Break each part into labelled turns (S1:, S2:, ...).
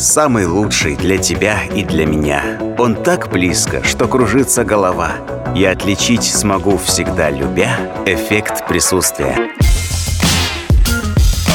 S1: самый лучший для тебя и для меня. Он так близко, что кружится голова. Я отличить смогу всегда, любя эффект присутствия.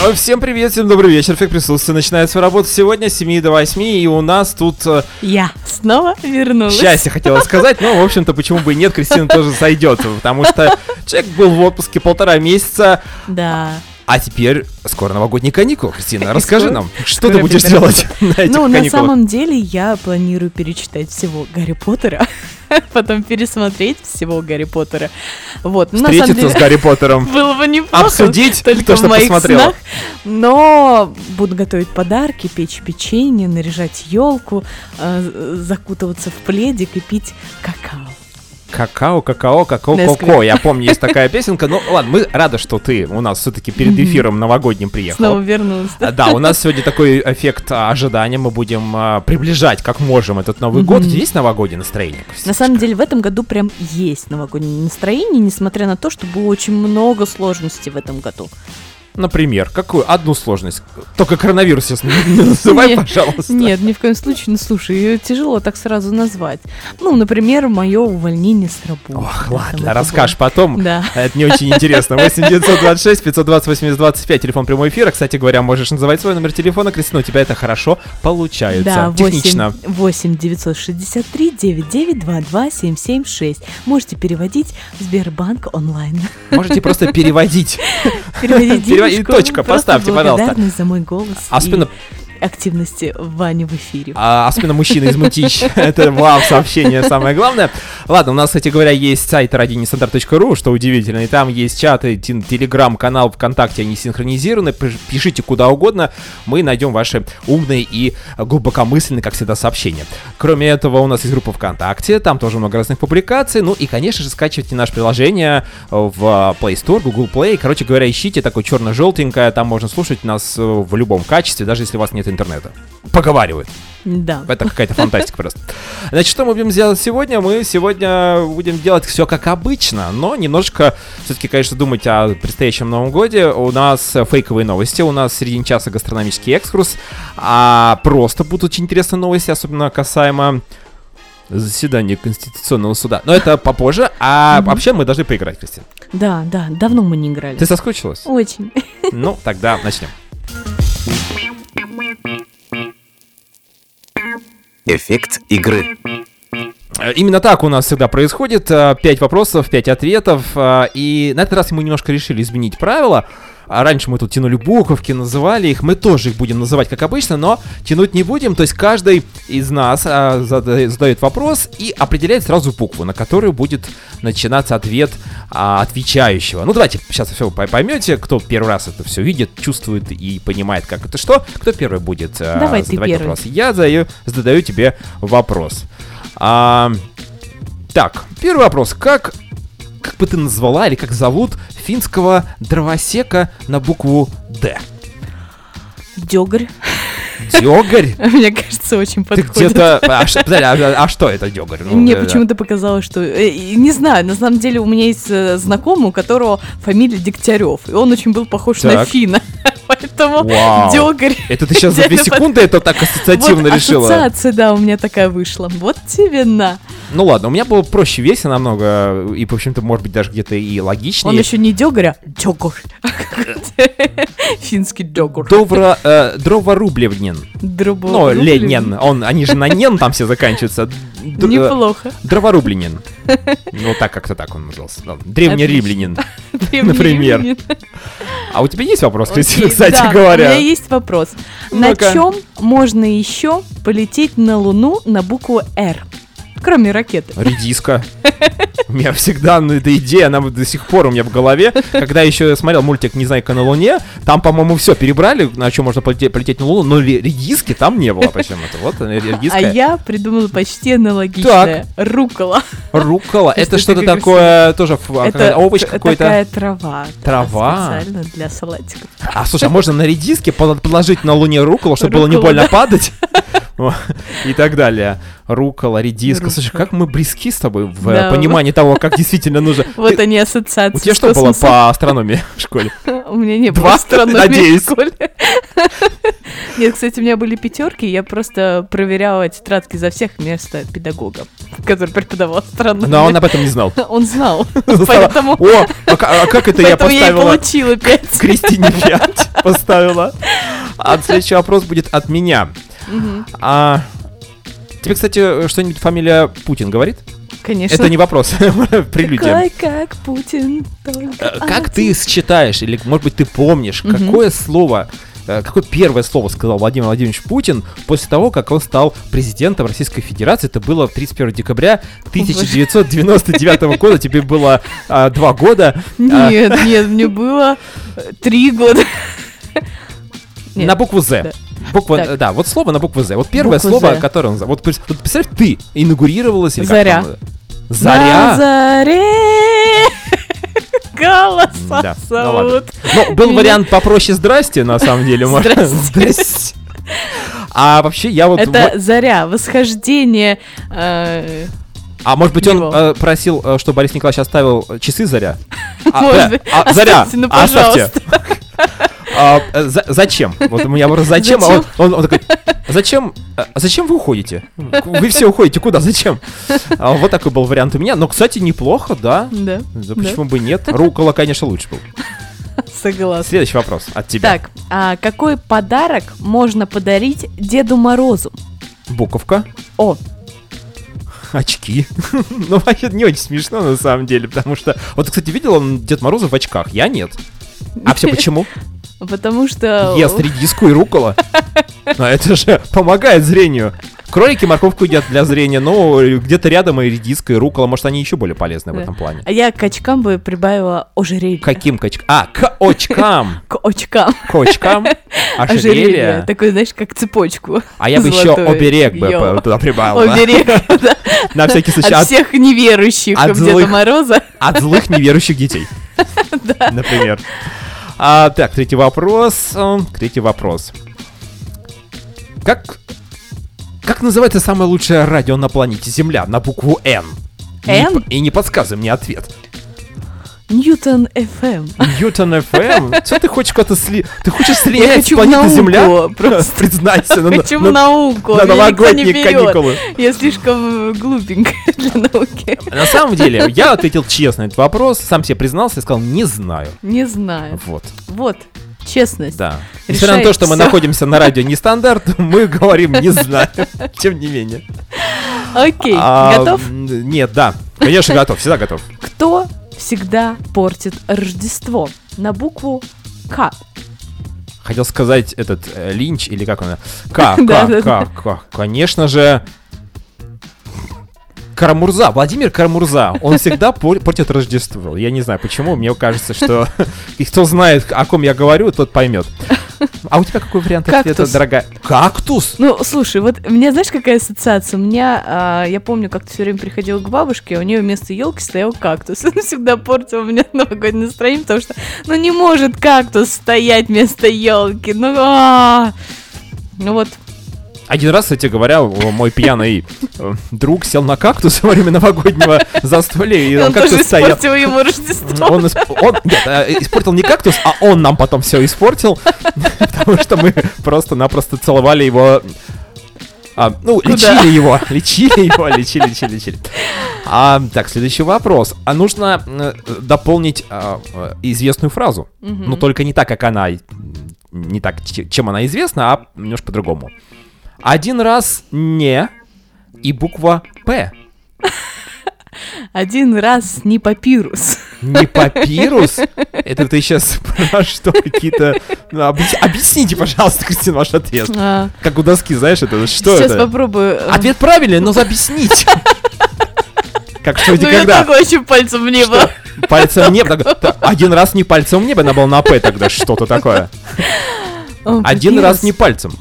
S2: А, Всем привет, всем добрый вечер. Эффект присутствия начинает свою работу сегодня с 7 до 8, и у нас тут э,
S3: Я снова вернулась.
S2: счастье хотела сказать, но, в общем-то, почему бы и нет, Кристина тоже сойдет, потому что человек был в отпуске полтора месяца,
S3: Да.
S2: А теперь скоро новогодние каникулы. Кристина, расскажи нам, что ты будешь делать на этих
S3: Ну, на самом деле, я планирую перечитать всего Гарри Поттера, потом пересмотреть всего Гарри Поттера. Вот. ну,
S2: Встретиться с Гарри Поттером,
S3: Было бы неплохо.
S2: обсудить то, что посмотрела.
S3: Но буду готовить подарки, печь печенье, наряжать елку, закутываться в пледик и пить какао.
S2: Какао, какао, какао, коко. Я помню, есть такая песенка. Ну, ладно, мы рады, что ты у нас все-таки перед эфиром новогодним приехал.
S3: Снова вернулась.
S2: А, Да, у нас сегодня такой эффект а, ожидания. Мы будем а, приближать как можем этот Новый год. Есть новогоднее настроение?
S3: На самом деле в этом году прям есть новогоднее настроение, несмотря на то, что было очень много сложностей в этом году.
S2: Например, какую? Одну сложность. Только коронавирус сейчас не называй,
S3: Нет,
S2: пожалуйста.
S3: Нет, ни в коем случае, ну слушай, её тяжело так сразу назвать. Ну, например, мое увольнение с работы.
S2: Ох, ладно, расскажешь
S3: было.
S2: потом.
S3: Да.
S2: Это не очень интересно. 8 926 520 8025, телефон прямого эфира. Кстати говоря, можешь называть свой номер телефона. Кристина, у тебя это хорошо получается.
S3: Да, 8,
S2: Технично.
S3: 8 963 9922 776. Можете переводить в Сбербанк онлайн.
S2: Можете просто переводить.
S3: Переводить
S2: Перево- и точка,
S3: Просто
S2: поставьте, пожалуйста.
S3: за мой голос
S2: Особенно
S3: активности Вани в эфире.
S2: А, особенно мужчина из Мутич. Это вау, сообщение самое главное. Ладно, у нас, кстати говоря, есть сайт radioneстандарт.ру, что удивительно, и там есть чаты, телеграм-канал ВКонтакте, они синхронизированы, Пиш- пишите куда угодно, мы найдем ваши умные и глубокомысленные, как всегда, сообщения. Кроме этого, у нас есть группа ВКонтакте, там тоже много разных публикаций, ну и, конечно же, скачивайте наше приложение в Play Store, Google Play, короче говоря, ищите такое черно-желтенькое, там можно слушать нас э, в любом качестве, даже если у вас нет интернета. Поговаривают.
S3: Да.
S2: Это какая-то фантастика просто. Значит, что мы будем делать сегодня? Мы сегодня будем делать все как обычно, но немножко все-таки, конечно, думать о предстоящем Новом Годе. У нас фейковые новости, у нас в середине часа гастрономический экскурс, а просто будут очень интересные новости, особенно касаемо заседания Конституционного суда. Но это попозже, а
S3: Мгм.
S2: вообще мы должны поиграть, Кристина.
S3: Да, да, давно мы не играли.
S2: Ты соскучилась?
S3: Очень.
S2: Ну, тогда начнем.
S1: Эффект игры.
S2: Э, Именно так у нас всегда происходит. э, Пять вопросов, пять ответов. э, И на этот раз мы немножко решили изменить правила. А раньше мы тут тянули буковки, называли их. Мы тоже их будем называть как обычно, но тянуть не будем. То есть каждый из нас а, зада- задает вопрос и определяет сразу букву, на которую будет начинаться ответ а, отвечающего. Ну давайте сейчас все поймете, кто первый раз это все видит, чувствует и понимает, как это что. Кто первый будет э,
S3: Давай
S2: задавать
S3: первый.
S2: вопрос? Я задаю, задаю тебе вопрос. А, так, первый вопрос. Как, как бы ты назвала или как зовут финского дровосека на букву «Д»?
S3: Дёгарь.
S2: Дёгарь?
S3: Мне кажется, очень
S2: Ты
S3: подходит.
S2: где-то... А, подожди, а- а что это дёгарь? Ну,
S3: Мне
S2: да, да.
S3: почему-то показалось, что... э, Не знаю, на самом деле у меня есть э, знакомый, у которого фамилия Дегтярев, и он очень был похож на
S2: Так.
S3: Фина. Поэтому
S2: Вау.
S3: Дёгарь.
S2: Это ты сейчас за две
S3: Идеально под-
S2: секунды это так ассоциативно
S3: Вот
S2: решила?
S3: ассоциация, да, у меня такая вышла. Вот тебе на.
S2: Ну ладно, у меня было проще веся намного, и, в общем-то, может быть, даже где-то и логичнее.
S3: Он еще не Дёгарь, а Дёгор. Финский Дёгор.
S2: Довра, э, Дроворублевнин.
S3: Дробо-
S2: Ну. Ленин, он, они же на нен там все заканчиваются. Д- э,
S3: Неплохо.
S2: Дроворубленин. Ну, так как-то так он назывался. Древнеримлянин. Например. А у тебя есть вопрос, Кристина, кстати
S3: да,
S2: говоря?
S3: У меня есть вопрос. На чем можно еще полететь на Луну на букву Р? Кроме ракеты.
S2: Редиска. У меня всегда ну, эта идея, она до сих пор у меня в голове. Когда еще смотрел мультик «Незнайка на Луне», там, по-моему, все перебрали, на чем можно полететь, полететь на Луну, но ре- редиски там не было почему-то. Вот редиска.
S3: А я придумала почти аналогичное. Рукола.
S2: Рукола.
S3: Если
S2: Это что-то такое тоже а,
S3: Это
S2: овощ какой-то.
S3: такая трава.
S2: Трава?
S3: Специально для салатиков.
S2: А слушай, а можно на редиске подложить на Луне руколу, чтобы было не больно
S3: да.
S2: падать? И так далее. Рукола, редиска. Слушай, как мы близки с тобой в понимании того, как действительно нужно.
S3: Вот они ассоциации.
S2: У тебя что было по астрономии в школе?
S3: У меня не было
S2: Два?
S3: астрономии в школе. Нет, кстати, у меня были пятерки, я просто проверяла тетрадки за всех вместо педагога, который преподавал странно.
S2: Но он об этом не знал.
S3: Он знал, поэтому,
S2: О, а а как это я
S3: поэтому я
S2: поставила?
S3: получила пять.
S2: Кристине 5 поставила. А следующий вопрос будет от меня. А тебе, кстати, что-нибудь фамилия Путин говорит?
S3: Конечно.
S2: Это не вопрос, прелюдия.
S3: Такой, как Путин, только
S2: Э, Как ты считаешь, или, может быть, ты помнишь, какое слово, э, какое первое слово сказал Владимир Владимирович Путин после того, как он стал президентом Российской Федерации? Это было 31 декабря 1999 года, тебе было а, два года. А,
S3: Нет, нет, мне было три года. Нет.
S2: На букву «З».
S3: Да.
S2: Буква,
S3: Так.
S2: да, вот слово на букву «З». Вот первое
S3: Букву
S2: слово,
S3: «З».
S2: которое он... Вот, вот представь, ты инаугурировалась... или как
S3: Заря.
S2: там, э,
S3: На
S2: Заря.
S3: заре голоса
S2: Да, ну
S3: зовут.
S2: Ну, был
S3: Меня.
S2: вариант попроще «Здрасте», на самом деле.
S3: Здрасте.
S2: А вообще, я вот...
S3: Это заря, восхождение. э,
S2: А может быть, он э, просил, э, чтобы Борис Николаевич оставил часы Заря? А,
S3: Может быть.
S2: а, Заря,
S3: ну,
S2: оставьте. А, э, за- зачем? Вот у меня вопрос, зачем? А он, он- он такой, зачем? э, Зачем вы уходите? Вы все уходите, куда? Зачем? А, Вот такой был вариант у меня. Но, кстати, неплохо, да.
S3: Да,
S2: Да почему бы нет? Рукола, конечно, лучше был.
S3: согласна.
S2: Следующий вопрос от тебя.
S3: Так, а какой подарок можно подарить Деду Морозу?
S2: Буковка.
S3: О,
S2: Очки. Ну, вообще не очень смешно, на самом деле, потому что... Вот, кстати, видел он Дед Мороза в очках? Я нет. А все почему?
S3: Потому что...
S2: Ест редиску и рукола. Но это же помогает зрению. Кролики морковку едят для зрения, но где-то рядом и редиска, и рукола. Может, они еще более полезны в этом плане.
S3: А я к очкам бы прибавила ожерелье.
S2: Каким качкам? А, к очкам.
S3: К очкам.
S2: К очкам. Ожерелье.
S3: Такой, знаешь, как цепочку.
S2: А я бы еще оберег бы туда прибавил. да.
S3: Оберег, да.
S2: На всякий случай.
S3: От всех неверующих Деда. Мороза.
S2: от злых неверующих детей. Например. А, так, третий вопрос. эм, Третий вопрос. Как... Как называется самое лучшее радио на планете Земля на букву Н? И не
S3: Н?
S2: по- И не подсказывай мне ответ.
S3: Ньютон FM.
S2: Ньютон ФМ? Что ты хочешь куда-то сли... Ты хочешь
S3: Я
S2: слинять с
S3: хочу в
S2: планеты
S3: науку
S2: Земля?
S3: просто.
S2: Признайся. на-
S3: Хочу в
S2: на-
S3: науку.
S2: на
S3: не
S2: новогодние каникулы.
S3: Я слишком э, глупенькая для науки.
S2: На самом деле, я ответил честно этот вопрос, сам себе признался и сказал, не знаю.
S3: Не знаю.
S2: Вот,
S3: Вот, честность.
S2: да. Несмотря на то, что мы
S3: всё.
S2: находимся на радио нестандарт, мы говорим не знаю. Тем не менее.
S3: Окей,
S2: А,
S3: готов?
S2: Нет, да. Конечно, готов, всегда готов.
S3: Кто всегда портит Рождество? На букву К.
S2: Хотел сказать этот э, Линч или как он? К, К, К, К. Конечно же. Карамурза, Владимир Карамурза, он всегда пор- портит Рождество. Я не знаю почему, мне кажется, что и кто знает, о ком я говорю, тот поймет. А у тебя какой вариант ответа,
S3: Кактус.
S2: дорогая? Кактус?
S3: Ну, слушай, вот у меня, знаешь, какая ассоциация? У меня, а, я помню, как ты все время приходила к бабушке, а у нее вместо елки стоял кактус. Он всегда портил меня новогоднее настроение, потому что, ну, не может кактус стоять вместо елки. Ну, а. ну вот,
S2: Один раз, кстати говоря, мой пьяный э, друг сел на кактус во время новогоднего застолья, и
S3: он
S2: кактус стоял.
S3: испортил ему Рождество.
S2: Он, нет, э, испортил не кактус, а он нам потом все испортил, потому что мы просто-напросто целовали его. а, ну,
S3: Куда?
S2: лечили его, лечили его, лечили, лечили, лечили. А, так, следующий вопрос. А нужно э, дополнить а, э, известную фразу,
S3: Мгм.
S2: но только не так, как она, не так, чем она известна, а немножко по-другому. Один раз не и буква П.
S3: Один раз не папирус.
S2: Не папирус? Это ты сейчас про что какие-то... Ну, объяс- Объясните, пожалуйста, Кристина, ваш ответ.
S3: А,
S2: Как у доски, знаешь, это что
S3: Сейчас
S2: это?
S3: попробую. э,
S2: Ответ правильный, но объяснить. Как что
S3: Ну,
S2: где
S3: я
S2: когда?
S3: так очень пальцем в небо.
S2: Пальцем в небо. Один раз не пальцем в небо, надо было на П тогда что-то такое. Один раз не пальцем.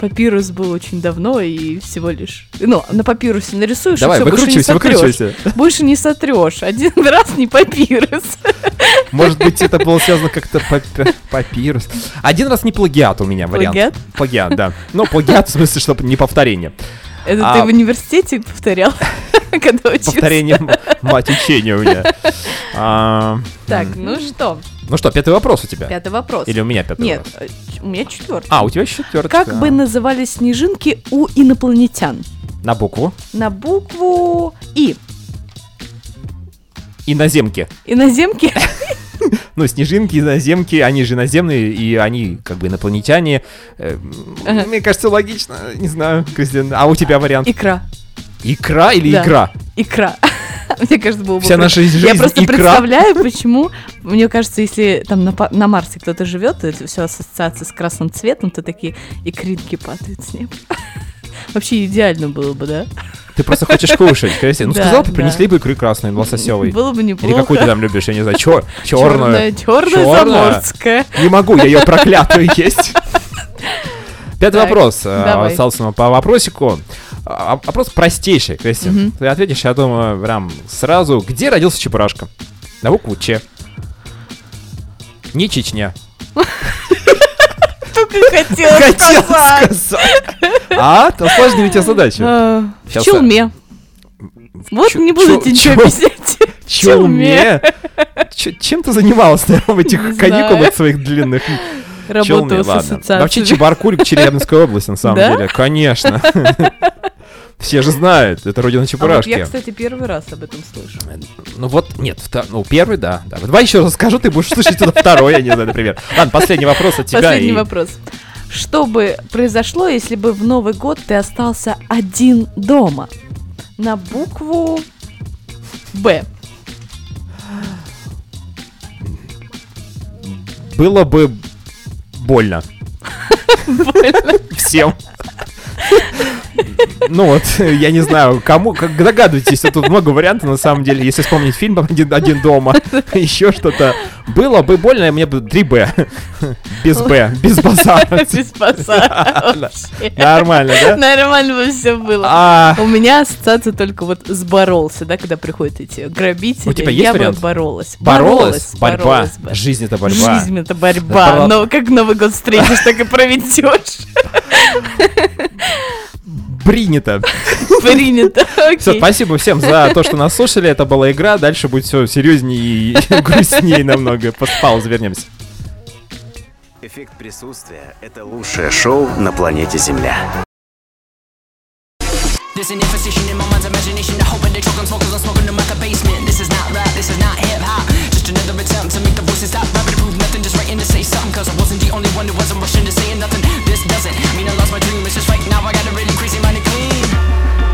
S3: Папирус был очень давно и всего лишь... Ну, на папирусе нарисуешь,
S2: Давай,
S3: и всё, больше не сотрёшь.
S2: выкручивайся.
S3: Больше не сотрешь. Один раз не папирус.
S2: Может быть, это было связано как-то папи- папирус. Один раз не плагиат у меня вариант.
S3: Плагиат?
S2: Плагиат, да. Ну, плагиат в смысле, чтобы не повторение.
S3: Это
S2: А-
S3: ты в университете повторял? Когда учился.
S2: Повторение мать учения у меня. А,
S3: Так, ну что,
S2: Ну что, пятый вопрос у тебя?
S3: пятый вопрос.
S2: Или у меня пятый
S3: Нет,
S2: вопрос?
S3: э, у меня четвертый.
S2: А, у тебя четвертый.
S3: Как бы назывались снежинки у инопланетян?
S2: На букву.
S3: На букву И.
S2: Иноземки.
S3: Иноземки?
S2: Ну, снежинки, иноземки, они же иноземные, и они как бы инопланетяне. Э. Мне кажется, логично. Не знаю, Кристина. А у тебя вариант?
S3: Икра.
S2: Икра или
S3: Да.
S2: игра?
S3: Икра. Мне кажется, было бы...
S2: Вся наша жизнь
S3: Я просто
S2: икра.
S3: представляю, почему, мне кажется, если там на, на Марсе кто-то живет, это все ассоциации с красным цветом, то такие икринки падают с неба. Вообще идеально было бы, да?
S2: Ты просто хочешь кушать, Кристина. Ну,
S3: Да,
S2: сказал, бы,
S3: да.
S2: принесли бы икры красной, лососевой.
S3: Было бы
S2: Или
S3: неплохо.
S2: какую ты там любишь, я не знаю, чё,
S3: Черная,
S2: черную.
S3: черная
S2: Чёрная?
S3: заморская.
S2: Не могу, я ее проклятую есть. Пятый
S3: Так,
S2: вопрос.
S3: давай.
S2: Остался по вопросику. А, Вопрос простейший, Кристин.
S3: Мгм.
S2: Ты ответишь, я думаю, прям сразу. Где родился Чебурашка? На букву Ч. Не Чечня.
S3: Только хотела
S2: Хотел
S3: сказать.
S2: А, то сложните задачу.
S3: А, В челме. Вот не будете
S2: чу-
S3: ничего объяснять.
S2: Челме. Чем ты занималась в этих каникулах своих длинных?
S3: Работала
S2: Челме,
S3: с ассоциацией.
S2: Вообще Чебаркуль, Челябинская область, на самом деле. Конечно. Все же знают, это родина
S3: А вот
S2: Чебурашки.
S3: я, кстати, первый раз об этом слышу.
S2: Ну вот, нет, вто- ну первый, да. да. Давай еще раз скажу, ты будешь слышать это второй, я не знаю, например. Ладно, последний вопрос от тебя.
S3: Последний
S2: и-
S3: вопрос. Что бы произошло, если бы в Новый год ты остался один дома? На букву Б.
S2: Было бы больно. Всем. Ну вот, я не знаю, кому, как догадываетесь, тут много вариантов на самом деле, если вспомнить фильм «Один, один дома», еще что-то. Было бы больно, мне бы 3Б. Без Б, без базара.
S3: Без базара.
S2: Нормально, да?
S3: Нормально бы все было.
S2: А,
S3: У меня ассоциация только вот с боролся, да, когда приходят эти грабители.
S2: У тебя есть
S3: я бы
S2: вариант?
S3: боролась.
S2: боролась? Борьба. Жизнь это борьба.
S3: Жизнь это борьба. Но как Новый год встретишь, так и проведешь.
S2: Принято.
S3: Принято.
S2: Все, спасибо всем за то, что нас слушали. Это была игра. Дальше будет все серьезнее и грустнее намного. После паузы вернемся.
S1: Эффект присутствия – это лучшее шоу на планете Земля.
S4: There's an infestation in my mind's imagination. I hope they choke on smokers on smoking them out the basement. This is not rap, this is not hip hop. Another attempt to make the voices stop. Rapping to prove nothing, just writing to say something. Cause I wasn't the only one who wasn't rushing to saying nothing. This doesn't mean I lost my dream. It's just right now I got a really crazy mind and clean.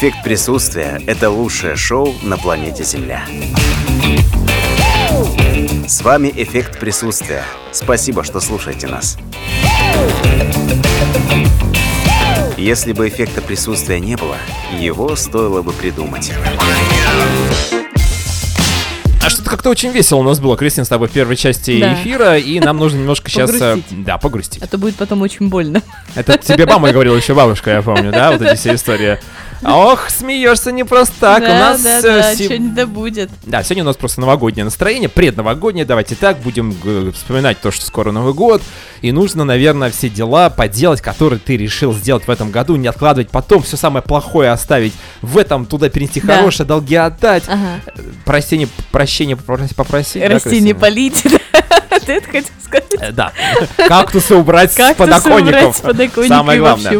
S1: Эффект присутствия – это лучшее шоу на планете Земля. С вами «Эффект присутствия». Спасибо, что слушаете нас. Если бы эффекта присутствия не было, его стоило бы придумать.
S2: А что-то как-то очень весело у нас было, Кристин, с тобой в первой части
S3: Да.
S2: эфира, и нам нужно немножко сейчас... э,
S3: Погрустить.
S2: Да, погрустить.
S3: А то будет потом очень больно.
S2: Это тебе мама говорила еще бабушка, я помню, да, вот эти все истории. Ох, смеешься не просто так. у
S3: да,
S2: нас
S3: да,
S2: э,
S3: да,
S2: се-
S3: что-нибудь да будет.
S2: Да, сегодня у нас просто новогоднее настроение, предновогоднее. Давайте так, будем э, вспоминать то, что скоро Новый год. И нужно, наверное, все дела поделать, которые ты решил сделать в этом году, не откладывать потом, все самое плохое оставить в этом, туда перенести
S3: Да.
S2: хорошее, долги отдать.
S3: Ага.
S2: Прощение, прощение попросить, попросить. да,
S3: Растения
S2: Кристина?
S3: полить. Это хотел сказать?
S2: Э, Да. Кактусы убрать с подоконников. Самое главное.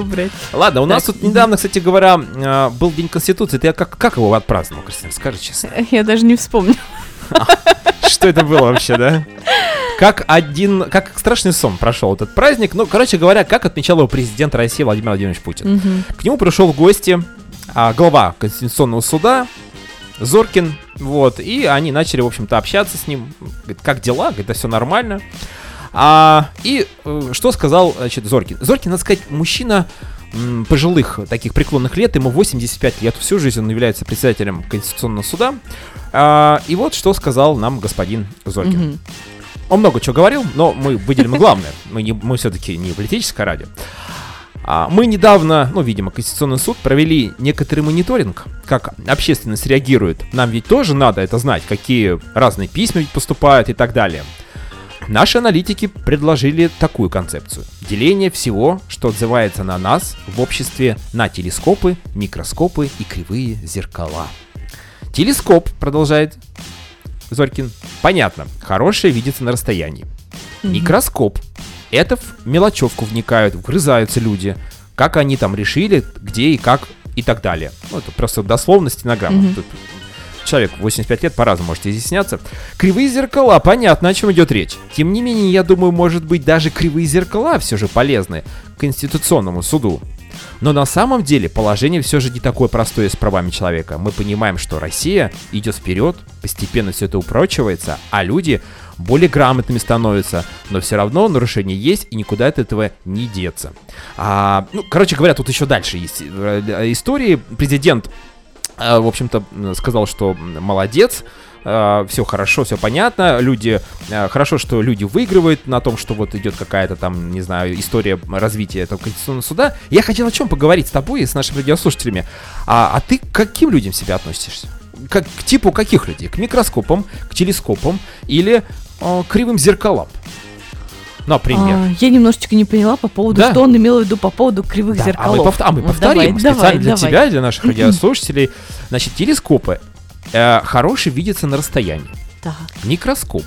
S2: Ладно, у нас тут недавно, кстати говоря, э, был День Конституции. Ты как, как его отпраздновал, Кристина? Скажи честно.
S3: Я даже не вспомню.
S2: Что это было вообще, да? Как один, как страшный сон прошел этот праздник. Ну, короче говоря, как отмечал его президент России Владимир Владимирович Путин. К нему пришел в гости а, глава Конституционного суда Зоркин, вот, и они начали, в общем-то, общаться с ним. Говорит, как дела? Говорит, да все нормально. А, и э, что сказал, значит, Зоркин? Зоркин, надо сказать, мужчина м, пожилых, таких преклонных лет, ему 85 лет, всю жизнь он является председателем Конституционного суда. А, и вот что сказал нам господин Зоркин.
S3: Мгм.
S2: Он много чего говорил, но мы выделим главное. Мы, не, мы все-таки не политическое радио. А, мы недавно, ну, видимо, Конституционный суд провели некоторый мониторинг, как общественность реагирует. Нам ведь тоже надо это знать, какие разные письма ведь поступают и так далее. Наши аналитики предложили такую концепцию. Деление всего, что отзывается на нас в обществе на телескопы, микроскопы и кривые зеркала. Телескоп, продолжает Зорькин, понятно, хорошее видится на расстоянии. Микроскоп. Это в мелочевку вникают, вгрызаются люди. Как они там решили, где и как и так далее. Ну, это просто дословно стенограмма. Тут человек 85 лет по-разному может изъясняться. Кривые зеркала, понятно, о чем идет речь. Тем не менее, я думаю, может быть, даже кривые зеркала все же полезны Конституционному суду. Но на самом деле положение все же не такое простое с правами человека. Мы понимаем, что Россия идет вперед, постепенно все это упрочивается, а люди более грамотными становятся, но все равно нарушения есть и никуда от этого не деться. А, ну, короче говоря, тут еще дальше есть э, истории. Президент э, в общем-то, сказал, что м, молодец, все хорошо, все понятно, люди, э, хорошо, что люди выигрывают на том, что вот идет какая-то там, не знаю, история развития этого Конституционного суда. Я хотел о чем поговорить с тобой и с нашими радиослушателями. А, а ты к каким людям себя относишься? Как, к типу каких людей? К микроскопам, к телескопам или э, кривым зеркалам? Например.
S3: А, я немножечко не поняла по поводу,
S2: Да.
S3: что он имел в виду по поводу кривых
S2: Да,
S3: зеркалов.
S2: А мы, повт- а мы
S3: Ну,
S2: повторим
S3: давай,
S2: специально
S3: давай,
S2: для
S3: давай.
S2: тебя, для наших радиослушателей. Значит, телескопы э, хорошие видятся на расстоянии.
S3: Так.
S2: Микроскоп.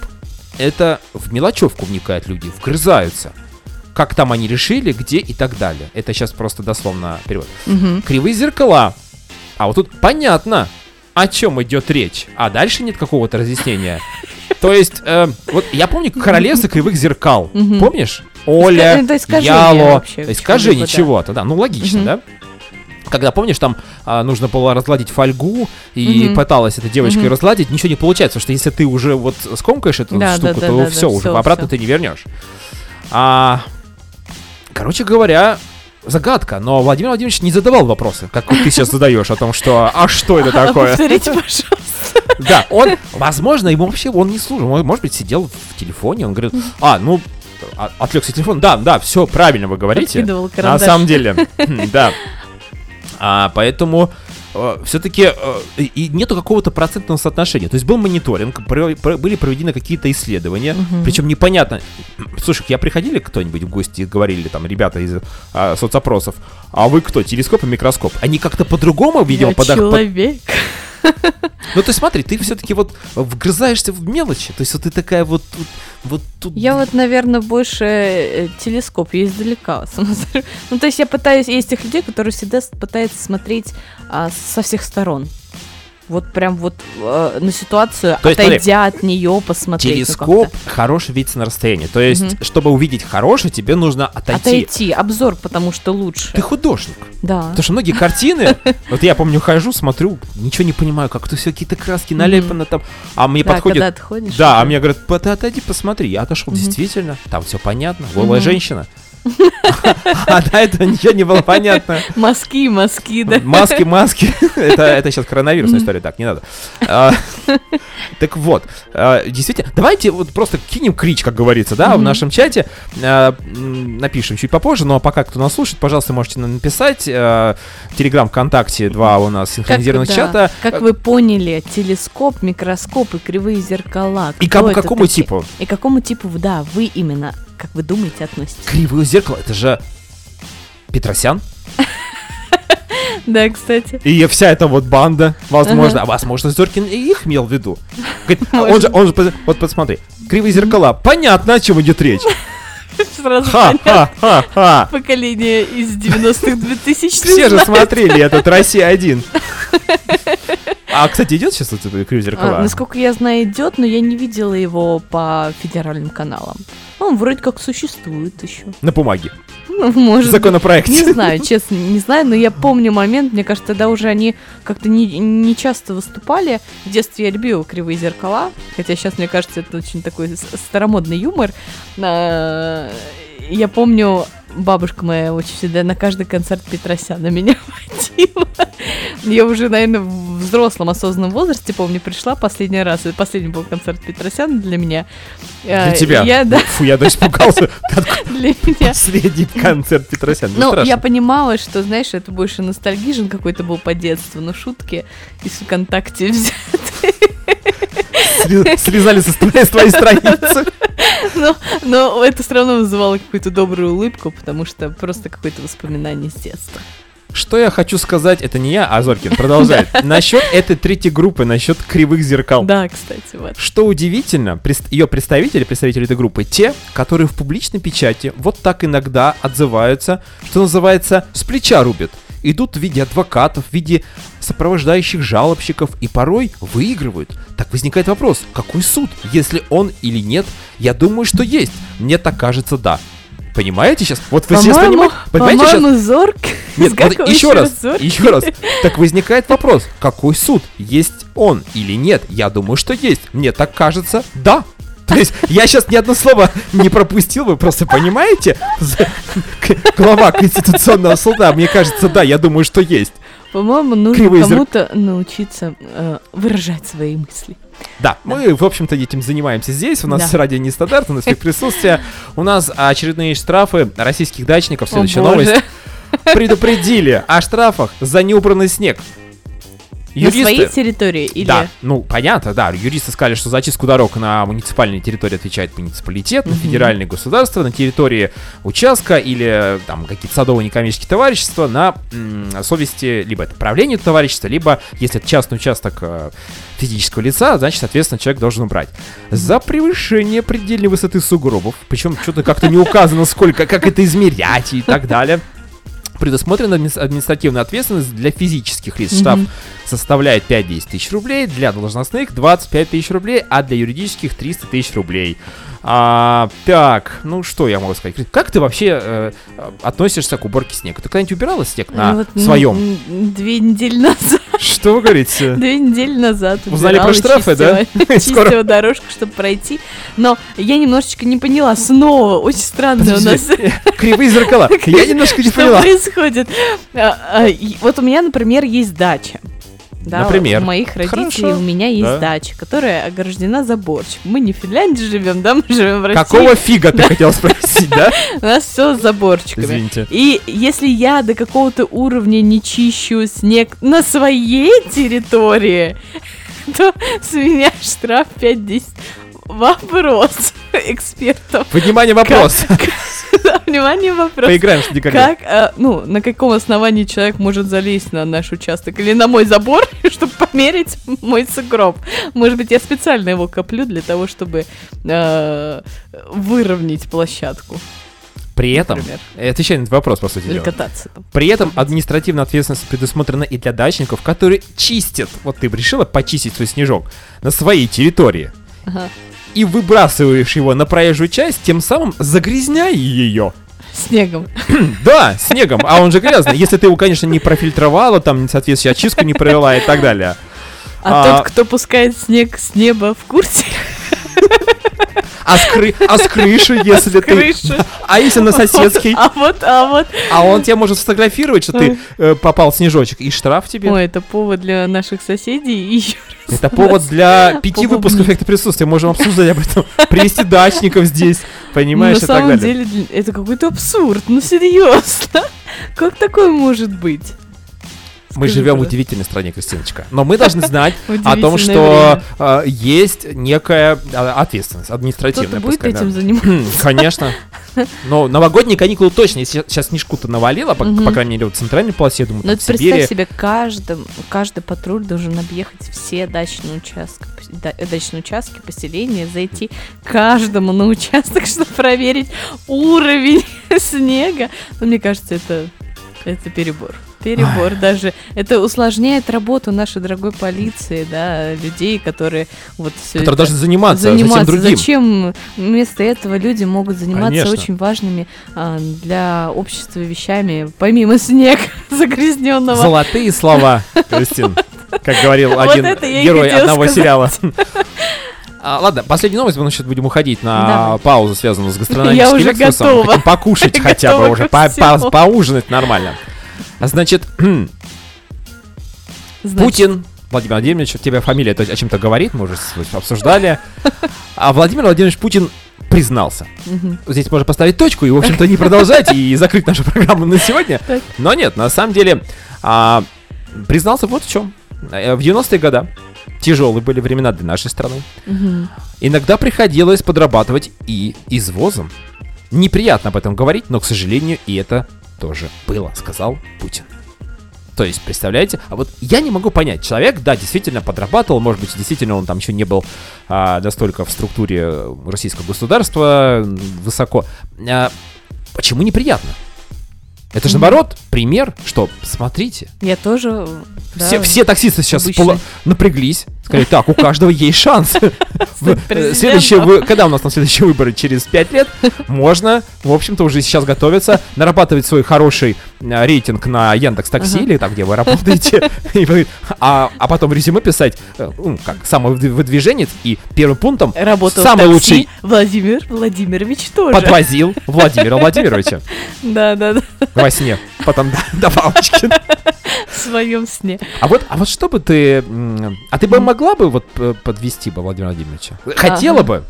S2: Это в мелочевку вникают люди, вгрызаются. Как там они решили, где и так далее. Это сейчас просто дословно перевод.
S3: Мгм.
S2: Кривые зеркала. А вот тут понятно, о чем идет речь. А дальше нет какого-то разъяснения. То есть, э, вот я помню королевство кривых зеркал. Помнишь? Оля, Яло, искажение чего-то, да. Ну, логично, да? Когда, помнишь, там а, нужно было разгладить фольгу, и
S3: Мгм.
S2: пыталась эта девочка
S3: Мгм.
S2: разгладить, ничего не получается, потому что если ты уже вот скомкаешь эту
S3: Да,
S2: штуку,
S3: да, да,
S2: то
S3: да,
S2: все,
S3: да,
S2: уже
S3: всё,
S2: обратно
S3: всё.
S2: ты не вернешь. А, короче говоря, загадка, но Владимир Владимирович не задавал вопросы, как ты сейчас задаешь о том, что «а что это такое?»
S3: Повторите, пожалуйста.
S2: Да, он, возможно, ему вообще он не служил. Он, может быть, сидел в телефоне, он говорит, а, ну, а- отвлекся телефон. Да, да, все правильно вы говорите. На самом деле, да. А, поэтому все-таки и и нету какого-то процентного соотношения. То есть был мониторинг, про- про- были проведены какие-то исследования, причем непонятно. Слушай, я приходили кто-нибудь в гости и говорили там ребята из а, соцопросов, а вы кто, телескоп и микроскоп? Они как-то по-другому, видимо,
S3: Я
S2: подох- под- ну, ты смотри, ты все-таки вот вгрызаешься в мелочи. То есть вот ты такая вот тут, вот тут.
S3: Я вот, наверное, больше э, телескоп, я издалека. Ну, то есть я пытаюсь, есть тех людей, которые всегда пытаются смотреть а, со всех сторон. Вот прям вот э, на ситуацию,
S2: То есть,
S3: отойдя от нее, посмотреть. ну,
S2: Телескоп
S3: как-то.
S2: хороший видится на расстоянии. То есть,
S3: Мгм.
S2: чтобы увидеть хороший, тебе нужно отойти.
S3: Отойти, обзор, потому что лучше.
S2: Ты художник.
S3: Да.
S2: Потому что многие картины, вот я помню, хожу, смотрю, ничего не понимаю, как это все какие-то краски налепаны там, а мне подходит, да, а мне говорят, «По- ты отойди, посмотри, я отошел, действительно, там все понятно, голая женщина, а до этого ничего не было понятно.
S3: Мазки, мазки, да.
S2: Маски, маски. это, это сейчас коронавирусная история, так, не надо. А, так вот, а, действительно, давайте вот просто кинем крич, как говорится, да, в нашем чате. А, напишем чуть попозже, но пока кто нас слушает, пожалуйста, можете нам написать. А, Телеграм, ВКонтакте, два у нас синхронизированных чата.
S3: Как вы поняли, телескоп, микроскоп и кривые зеркала.
S2: И кому- какому
S3: такие?
S2: типу?
S3: И какому типу, да, вы именно, как вы думаете, относитесь?
S2: Кривое зеркало, это же Петросян.
S3: Да, кстати.
S2: И вся эта вот банда, возможно, а возможно, Зоркин и их имел в виду. Он же, он же, вот посмотри, кривые зеркала, понятно, о чем идет речь.
S3: Сразу понятно.
S2: Ха-ха-ха-ха.
S3: Поколение из 90-х 2000
S2: Все же смотрели этот Россия-1. А, кстати, идет сейчас вот это кривые
S3: А,
S2: зеркала?
S3: насколько я знаю, идет, но я не видела его по федеральным каналам. Он вроде как существует еще.
S2: На бумаге.
S3: Может
S2: законопроекте.
S3: Не знаю, честно, не знаю, но я помню момент, мне кажется, тогда уже они как-то не, не часто выступали. В детстве я любила кривые зеркала, хотя сейчас, мне кажется, это очень такой старомодный юмор. А, Я помню, бабушка моя очень всегда на каждый концерт Петросяна меня водила. Я уже, наверное, в взрослом осознанном возрасте, помню, пришла последний раз, и последний был концерт Петросяна для меня.
S2: Для
S3: А,
S2: тебя.
S3: Я, да,
S2: Фу, я даже испугался.
S3: для меня.
S2: Последний концерт Петросяна.
S3: Ну, я понимала, что, знаешь, это больше ностальгижен какой-то был по детству, но шутки из ВКонтакте взяты.
S2: Слезали со с твоей страницы.
S3: Но, но это все равно вызывало какую-то добрую улыбку, потому что просто какое-то воспоминание с детства.
S2: Что я хочу сказать, это не я, а Зоркин продолжает. Насчет этой третьей группы, насчет кривых зеркал.
S3: Да, кстати, вот.
S2: Что удивительно, ее представители, представители этой группы, те, которые в публичной печати вот так иногда отзываются, что называется, с плеча рубят. Идут в виде адвокатов, в виде сопровождающих жалобщиков и порой выигрывают. Так возникает вопрос, какой суд? Если он или нет, я думаю, что есть. Мне так кажется, да. Понимаете сейчас? Вот вы сейчас понимаете? Понимаете сейчас?
S3: Зорк.
S2: Нет, вот еще раз,
S3: Зорк?
S2: еще раз. Так возникает вопрос, какой суд? Есть он или нет? Я думаю, что есть. Мне так кажется, да. То есть я сейчас ни одно слово не пропустил, вы просто понимаете? Глава Конституционного суда, мне кажется, да, я думаю, что есть.
S3: По-моему, нужно кому-то научиться э, выражать свои мысли.
S2: Да, мы, в общем-то, этим занимаемся здесь. У нас
S3: Да.
S2: у нас их присутствие. У нас очередные штрафы российских дачников. Следующая
S3: О,
S2: новость. Предупредили о штрафах за неубранный снег.
S3: На своей территории или...
S2: Да, ну понятно, да. Юристы сказали, что за очистку дорог на муниципальной территории отвечает муниципалитет, на федеральное государство, на территории участка или там какие-то садовые некоммерческие товарищества на м, совести либо это правление товарищества, либо если это частный участок э, физического лица, значит, соответственно, человек должен убрать. За превышение предельной высоты сугробов, причем что-то как-то не указано, сколько, как это измерять и так далее. Предусмотрена админи- административная ответственность для физических лиц. Штраф
S3: Мгм.
S2: составляет 5-10 тысяч рублей, для должностных 25 тысяч рублей, а для юридических 300 тысяч рублей. А, так, ну что я могу сказать? Как ты вообще э, э, относишься к уборке снега? Ты когда-нибудь убирала снег на
S3: Ну, вот,
S2: своем?
S3: Две недели назад.
S2: Что вы говорите?
S3: Две недели назад
S2: Узнали про штрафы, да?
S3: чистила-
S2: Скоро.
S3: Чистила дорожку, чтобы пройти. Но я немножечко не поняла. Снова очень странно у нас
S2: Подожди, Кривые зеркала. Я немножко не
S3: что
S2: поняла.
S3: происходит. А, а, Вот у меня, например, есть дача. Да,
S2: Например?
S3: у моих родителей
S2: Хорошо.
S3: у меня есть
S2: Да.
S3: дача, которая ограждена заборчиком. Мы не в Финляндии живем, да, мы живем в России.
S2: Какого фига ты хотел спросить, да?
S3: У нас все заборчиками.
S2: Извините.
S3: И если я до какого-то уровня не чищу снег на своей территории, то с меня штраф 5-10. Вопрос экспертов.
S2: Внимание, вопрос.
S3: Внимание, вопрос.
S2: Поиграем с никогда.
S3: Как, а, ну, на каком основании человек может залезть на наш участок или на мой забор, чтобы померить мой сугроб? Может быть, я специально его коплю для того, чтобы э, выровнять площадку,
S2: При этом,
S3: например,
S2: э, отвечай на этот вопрос, по сути
S3: или
S2: дела.
S3: кататься там.
S2: При этом административная ответственность предусмотрена и для дачников, которые чистят, вот ты решила почистить свой снежок на своей территории,
S3: Ага.
S2: И выбрасываешь его на проезжую часть, тем самым загрязняя ее.
S3: Снегом.
S2: Да, снегом, а он же грязный. Если ты его, конечно, не профильтровала, там соответствующую очистку не провела и так далее.
S3: А,
S2: А-
S3: тот, кто пускает снег с неба в курсе,
S2: А с, кры- а с крыши, если ты...
S3: крыши.
S2: А если на соседский?
S3: А вот, а вот.
S2: А он тебя может сфотографировать, что ты э, попал в снежочек, и штраф тебе.
S3: Ой, это повод для наших соседей и еще
S2: Это повод для пяти выпусков эффекта присутствия. Можем обсуждать об этом. Привести дачников здесь, понимаешь, и
S3: на
S2: так
S3: самом
S2: далее.
S3: деле, для- это какой-то абсурд. Ну, серьезно. Как такое может быть?
S2: Мы живем в удивительной стране, Кристиночка. Но мы должны знать о том, что э, есть некая э, ответственность административная.
S3: Кто-то будет этим заниматься?
S2: Конечно. Но новогодние каникулы точно. Если сейчас снежку-то навалило, по,
S3: Мгм.
S2: по крайней мере, в центральной полосе, я думаю,
S3: Ну,
S2: там
S3: это
S2: в
S3: представь
S2: Сибири.
S3: себе, каждым, каждый патруль должен объехать все дачные участки, да- э, дачные участки, поселения, зайти каждому на участок, чтобы проверить уровень снега. Ну, мне кажется, это, это перебор. Перебор даже. Это усложняет работу нашей дорогой полиции, да, людей, которые вот все
S2: Которые должны заниматься, совсем
S3: заниматься.
S2: другим.
S3: Зачем вместо этого люди могут заниматься
S2: Конечно.
S3: очень важными а, для общества вещами, помимо снега загрязненного.
S2: Золотые слова, Кристин, как говорил один
S3: я
S2: герой одного сериала. А, ладно, последняя новость, мы сейчас будем уходить на
S3: Давай.
S2: паузу, связанную с
S3: Я
S2: гастрономическим
S3: уже
S2: экскурсом.
S3: готова.
S2: Хотим покушать
S3: Я
S2: хотя бы уже, по- по- поужинать нормально. А Значит,
S3: Значит,
S2: Путин, Владимир Владимирович, тебе фамилия это о чем-то говорит, мы уже обсуждали. А Владимир Владимирович Путин признался.
S3: мгм.
S2: Здесь можно поставить точку и, в общем-то, не продолжать и закрыть нашу программу на сегодня. Но нет, на самом деле, а, признался вот в чем. Э, В 90-е годы тяжелые были времена для нашей страны.
S3: Мгм.
S2: Иногда приходилось подрабатывать и извозом. Неприятно об этом говорить, но, к сожалению, и это тоже было, сказал Путин. То есть, представляете, а вот я не могу понять, человек, да, действительно подрабатывал, может быть, действительно он там еще не был а, настолько в структуре э, российского государства высоко. А, почему неприятно? Это же наоборот пример, что, смотрите,
S3: Я тоже... да,
S2: все, все таксисты сейчас пола- напряглись. Сказали, так, у каждого есть шанс. Э. Следующие, когда у нас там следующие выборы? Через 5 лет? Можно, в общем-то, уже сейчас готовиться, нарабатывать свой хороший а, рейтинг на Яндекс Такси или там, где вы работаете, а а потом резюме писать, э, ну, как самовыдвиженец, и первым пунктом
S3: Работал
S2: самый лучший
S3: Владимир Владимирович тоже.
S2: подвозил Владимира Владимировича
S3: Да, да, да.
S2: Во сне. Потом до- добавочки.
S3: В своем сне.
S2: А вот, а вот что бы ты... А ты бы могла бы вот п- подвести бы Владимира Владимировича? Хотела бы?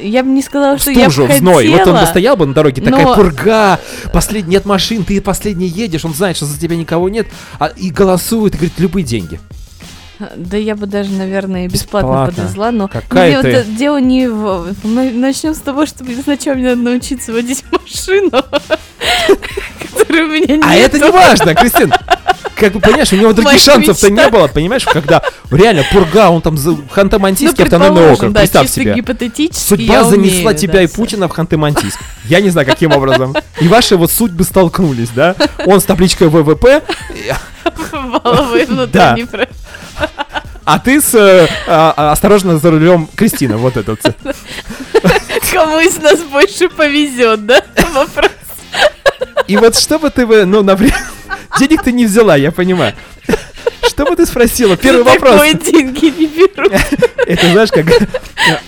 S3: Я бы не сказала, что я бы
S2: стужу, зной. Вот он бы стоял бы на дороге, такая
S3: но-
S2: пурга, последний нет машин, ты последний едешь, он знает, что за тебя никого нет, а, и голосует, и говорит, любые деньги.
S3: Да я бы даже, наверное, бесплатно,
S2: Бесплатно.
S3: подвезла, но
S2: Какая
S3: мне
S2: ты?
S3: дело не в... Начнем с того, что сначала мне надо научиться водить машину, которой у меня нет.
S2: А это не важно, Кристин. Как бы, понимаешь, у него других шансов-то не было, понимаешь, когда реально пурга, он там за
S3: Ну,
S2: Ханты-Мансийский автономный округ,
S3: да,
S2: представь себе.
S3: гипотетически
S2: Судьба занесла
S3: умею,
S2: тебя
S3: да,
S2: и. Путина в Ханты-Мансийск. Я не знаю, каким образом. И ваши вот судьбы столкнулись, да? Он с табличкой ВВП,
S3: Валовый внутренний про-
S2: а ты с э, а, а, осторожно за рулем Кристина, вот этот.
S3: Кому из нас больше повезет, да? Вопрос.
S2: И вот что бы ты бы, ну, например, денег ты не взяла, я понимаю. Что бы ты спросила? Первый вопрос.
S3: Такое деньги не берут.
S2: Это знаешь, как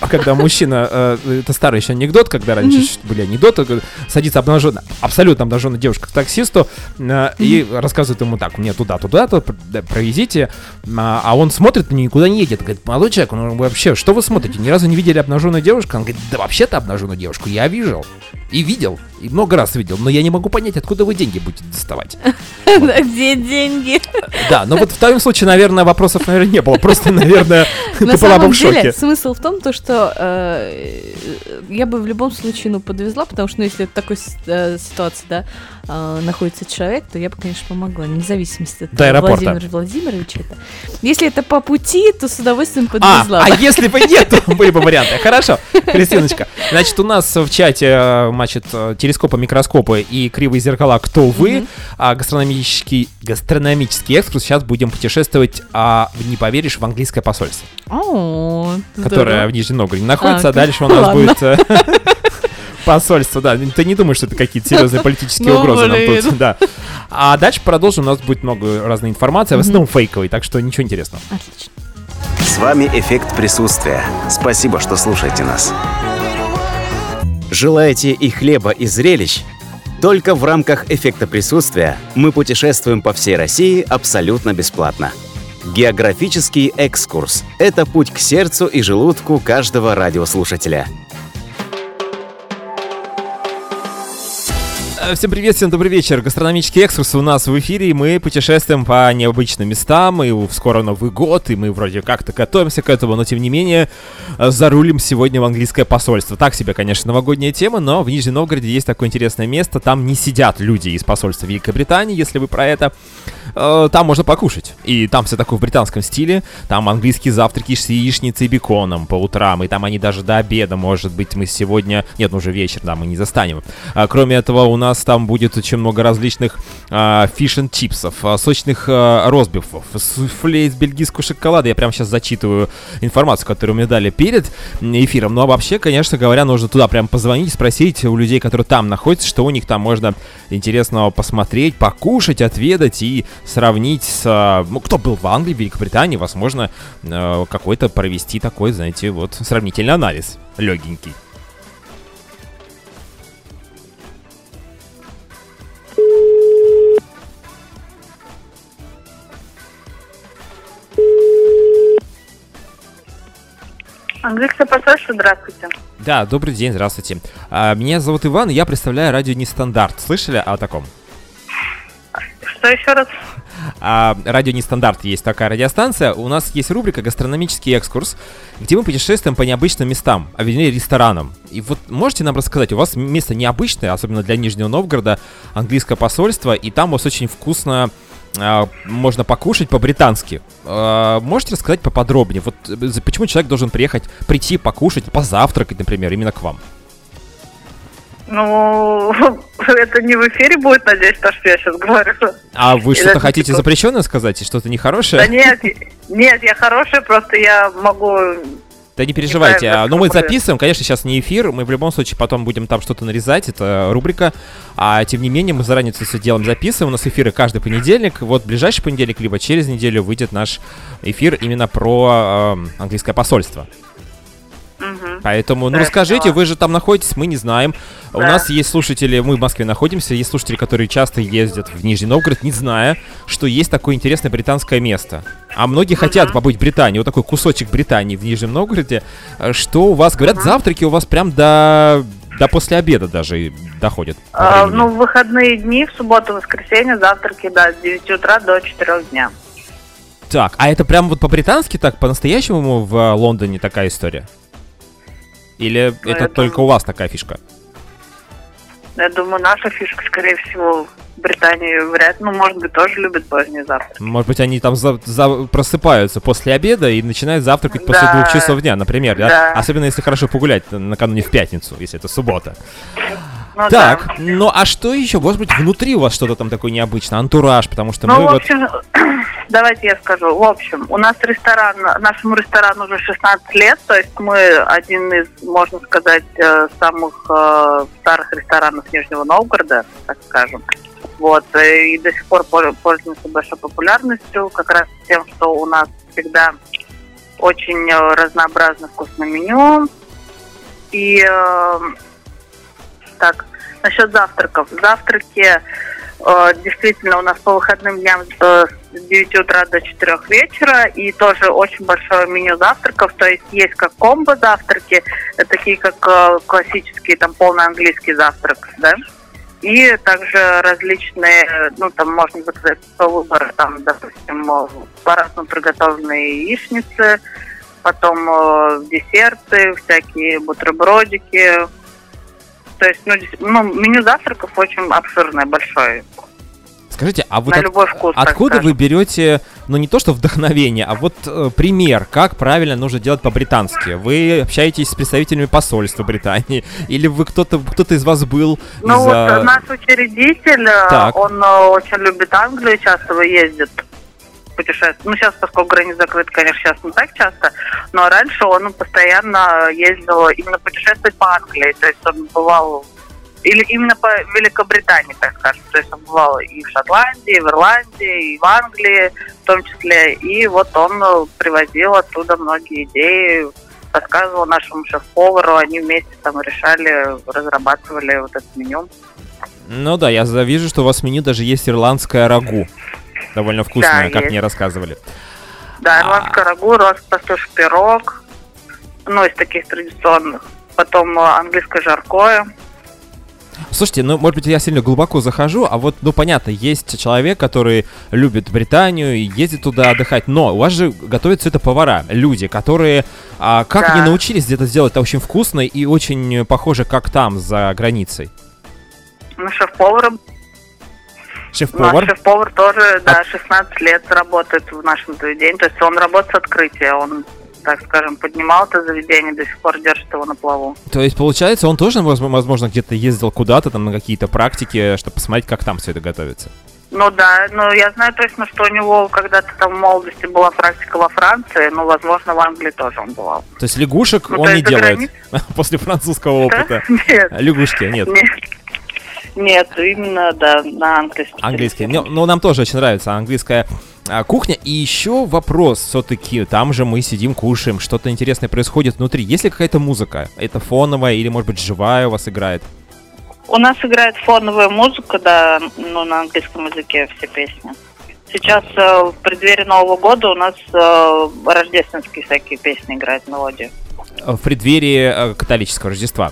S2: когда мужчина, э, это старый еще анекдот, когда раньше были анекдоты, садится обнаженная, абсолютно обнаженная девушка к таксисту э, и рассказывает ему так, мне туда, туда, то провезите, а а он смотрит никуда не едет, говорит, молодой человек, ну вообще, что вы смотрите, ни разу не видели обнаженную девушку? Он говорит, да вообще-то обнаженную девушку я видел, и видел, и много раз видел, но я не могу понять, откуда вы деньги будете доставать.
S3: Где деньги?
S2: Да, но вот в твоем случае, наверное, вопросов, наверное, не было, просто, наверное,
S3: На
S2: ты была бы в шоке.
S3: смысл в том, то, что э, я бы в любом случае, ну, подвезла, потому что, ну, если в такой э, ситуации, да, э, находится человек, то я бы, конечно, помогла, вне зависимости от
S2: До аэропорта.
S3: Владимира Владимировича. это. Если это по пути, то с удовольствием
S2: А,
S3: подвезла.
S2: а
S3: бы.
S2: если бы нет, то были бы варианты. Хорошо, Кристиночка. Значит, у нас в чате, э, значит, э, телескопы, микроскопы и кривые зеркала «Кто вы?», а гастрономический, гастрономический экскурс. Сейчас будем путешествовать, а, не поверишь, в английское посольство,
S3: О,
S2: которое
S3: здорово.
S2: в Нижнем Новгороде находится, а
S3: А,
S2: дальше у нас
S3: ладно.
S2: будет... Посольство, да. Ты не думаешь, что это какие-то серьезные политические
S3: Ну,
S2: угрозы нам тут, да. А дальше продолжим, у нас будет много разной информации, в основном фейковой, так что ничего интересного.
S3: Отлично.
S1: С вами «Эффект присутствия». Спасибо, что слушаете нас. Желаете и хлеба, и зрелищ? Только в рамках «Эффекта присутствия» мы путешествуем по всей России абсолютно бесплатно. Географический экскурс – это путь к сердцу и желудку каждого радиослушателя.
S2: Всем привет, всем добрый вечер. Гастрономический экскурс у нас в эфире, и мы путешествуем по необычным местам, и скоро Новый год, и мы вроде как-то готовимся к этому, но тем не менее э, зарулим сегодня в английское посольство. Так себе, конечно, новогодняя тема, но в Нижнем Новгороде есть такое интересное место, там не сидят люди из посольства Великобритании, если вы про это. Э, Там можно покушать, и там все такое в британском стиле, там английские завтраки с яичницей и беконом по утрам, и там они даже до обеда, может быть, мы сегодня... Нет, ну уже вечер, да, мы не застанем. А, Кроме этого, у нас там будет очень много различных фиш and чипсов, а, сочных а, ростбифов, суфле из бельгийского шоколада. Я прямо сейчас зачитываю информацию, которую мне дали перед эфиром. Ну а вообще, конечно говоря, нужно туда прям позвонить, спросить у людей, которые там находятся, что у них там можно интересного посмотреть, покушать, отведать и сравнить с... а, Ну, кто был в Англии, Великобритании, возможно, э, какой-то провести такой, знаете, вот сравнительный анализ легенький.
S5: Английское посольство, здравствуйте.
S2: Да, добрый день, здравствуйте. А, Меня зовут Иван, и я представляю радио Нестандарт. Слышали о таком?
S5: Что еще раз?
S2: А, радио Нестандарт есть такая радиостанция. У нас есть рубрика «Гастрономический экскурс», где мы путешествуем по необычным местам, а вернее ресторанам. И вот можете нам рассказать, у вас место необычное, особенно для Нижнего Новгорода, английское посольство, и там у вас очень вкусно можно покушать по-британски. А, можете рассказать поподробнее? Вот э, почему человек должен приехать, прийти покушать, позавтракать, например, именно к вам?
S5: Ну, это не в эфире будет, надеюсь, то, что я сейчас говорю.
S2: А вы что-то хотите
S5: типа-
S2: запрещенное сказать и что-то нехорошее?
S5: Да нет, нет, я хорошая, просто я могу...
S2: Да не переживайте. А, Ну, мы записываем, конечно, сейчас не эфир. Мы в любом случае потом будем там что-то нарезать. Это рубрика. А тем не менее, мы заранее все делаем, записываем. У нас эфиры каждый понедельник. Вот ближайший понедельник, либо через неделю выйдет наш эфир именно про эм, английское посольство. Поэтому, ну
S5: я
S2: расскажите, вы же там находитесь, мы не знаем. У нас есть слушатели, мы в Москве находимся, есть слушатели, которые часто ездят в Нижний Новгород, не зная, что есть такое интересное британское место. А многие хотят побыть в Британии, вот такой кусочек Британии в Нижнем Новгороде. Э, Что у вас, говорят, завтраки у вас прям до, до после обеда даже доходят.
S5: А, ну, в выходные дни, в субботу, воскресенье, завтраки, да, с 9 утра до 4 дня.
S2: Так, а это прям вот по-британски так, по-настоящему в э, Лондоне такая история? Или
S5: Ну,
S2: это только у вас такая фишка?
S5: Я думаю, наша фишка, скорее всего, в Британии вряд ну, может быть, тоже любят поздний завтрак.
S2: Может быть, они там за- за- просыпаются после обеда и начинают завтракать после
S5: Да.
S2: двух часов дня, например, да?
S5: Да.
S2: Особенно если хорошо погулять накануне в пятницу, если это суббота.
S5: Ну,
S2: так,
S5: да.
S2: ну а что еще? Может быть, внутри у вас что-то там такое необычное, антураж, потому что
S5: Ну,
S2: мы
S5: в
S2: вот...
S5: общем, давайте я скажу. В общем, у нас ресторан, нашему ресторану уже 16 лет, то есть мы один из, можно сказать, э, самых э, старых ресторанов Нижнего Новгорода, так скажем. Вот, э, и до сих пор пользуемся большой популярностью, как раз тем, что у нас всегда очень разнообразно вкусное меню. И э, так, насчет завтраков. Завтраки э, действительно у нас по выходным дням э, с 9 утра до 4 вечера. И тоже очень большое меню завтраков. То есть есть как комбо завтраки, э, такие как э, классический там полный английский завтрак, да. И также различные, ну, там можно заказать по выбору, там, допустим, э, по-разному приготовленные яичницы, потом э, десерты, всякие бутербродики. То есть, ну, ну, меню завтраков очень обширное, большое.
S2: Скажите, а вот
S5: На
S2: от-
S5: любой вкус,
S2: откуда вы берете, ну не то что вдохновение, а вот э, пример, как правильно нужно делать по-британски? Вы общаетесь с представителями посольства Британии, или вы кто-то кто-то из вас был
S5: Ну,
S2: из
S5: вот наш учредитель, э,
S2: Так.
S5: он э, очень любит Англию, часто ездит путешествовать. Ну, сейчас, поскольку границы закрыты, конечно, сейчас не так часто, но раньше он постоянно ездил именно путешествовать по Англии. То есть он бывал или именно по Великобритании, так скажем. То есть он бывал и в Шотландии, и в Ирландии, и в Англии в том числе. И вот он привозил оттуда многие идеи, рассказывал нашему шеф-повару, они вместе там решали, разрабатывали вот это меню.
S2: Ну да, я вижу, что у вас в меню даже есть ирландское рагу. Довольно вкусное,
S5: Да,
S2: как
S5: есть.
S2: мне рассказывали.
S5: Да,
S2: А.
S5: ирландское рагу, рос пастуший пирог, ну, из таких традиционных. Потом э, английское жаркое.
S2: Слушайте, ну, может быть, я сильно глубоко захожу, а вот, ну, понятно, есть человек, который любит Британию и ездит туда отдыхать, но у вас же готовят все это повара, люди, которые, а, как
S5: Да.
S2: они научились где-то сделать это очень вкусно и очень похоже, как там, за границей?
S5: Ну, шеф-поваром.
S2: Шеф-повар?
S5: шеф-повар тоже, да, 16 лет работает в нашем заведении. То есть он работает с открытия. Он, так скажем, поднимал это заведение, до сих пор держит его на плаву.
S2: То есть, получается, он тоже, возможно, где-то ездил куда-то там на какие-то практики, чтобы посмотреть, как там все это готовится.
S5: Ну да, но я знаю точно, что у него когда-то там в молодости была практика во Франции, но, возможно, в Англии тоже он бывал.
S2: То есть лягушек
S5: Ну,
S2: он не
S5: есть за
S2: делает
S5: границей?
S2: после французского опыта.
S5: Нет,
S2: Лягушки, нет.
S5: нет. Нет, именно, да, на английский.
S2: Английский. Ну, ну, нам тоже очень нравится английская а, кухня. И еще вопрос все-таки. Там же мы сидим, кушаем, что-то интересное происходит внутри. Есть ли какая-то музыка? Это фоновая или, может быть, живая у вас играет?
S5: У нас играет фоновая музыка, да, ну, на английском языке все песни. Сейчас э, в преддверии Нового года у нас э, рождественские всякие песни играют мелодии.
S2: В преддверии э, католического Рождества.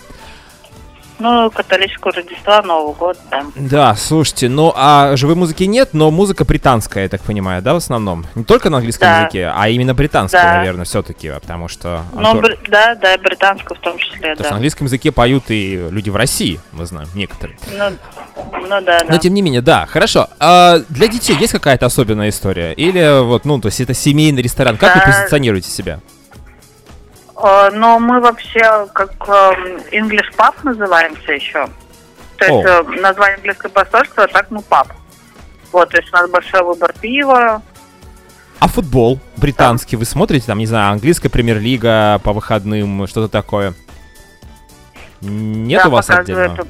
S5: Ну, католического Рождества, Нового года, да.
S2: Да, слушайте, ну а живой музыки нет, но музыка британская, я так понимаю, да, в основном? Не только на английском
S5: Да.
S2: языке, а именно британская,
S5: Да.
S2: наверное, все-таки, потому что...
S5: Ну,
S2: Антон-
S5: бр- да, да, и британского в том числе,
S2: Потому что
S5: да.
S2: на английском языке поют и люди в России, мы знаем, некоторые.
S5: Ну, ну да, да.
S2: Но тем не менее, да, хорошо. А для детей есть какая-то особенная история? Или вот, ну, то есть это семейный ресторан? Как вы
S5: Да.
S2: позиционируете себя?
S5: Э, Но мы вообще как эм, English Pub называемся еще. То есть
S2: О.
S5: э, название английское посольство, а так мы паб. Вот, то есть у нас большой выбор пива.
S2: А футбол британский вы смотрите? Там, не знаю, английская премьер-лига по выходным, что-то такое? Нет
S5: Да,
S2: у вас
S5: показывает-
S2: отдельно?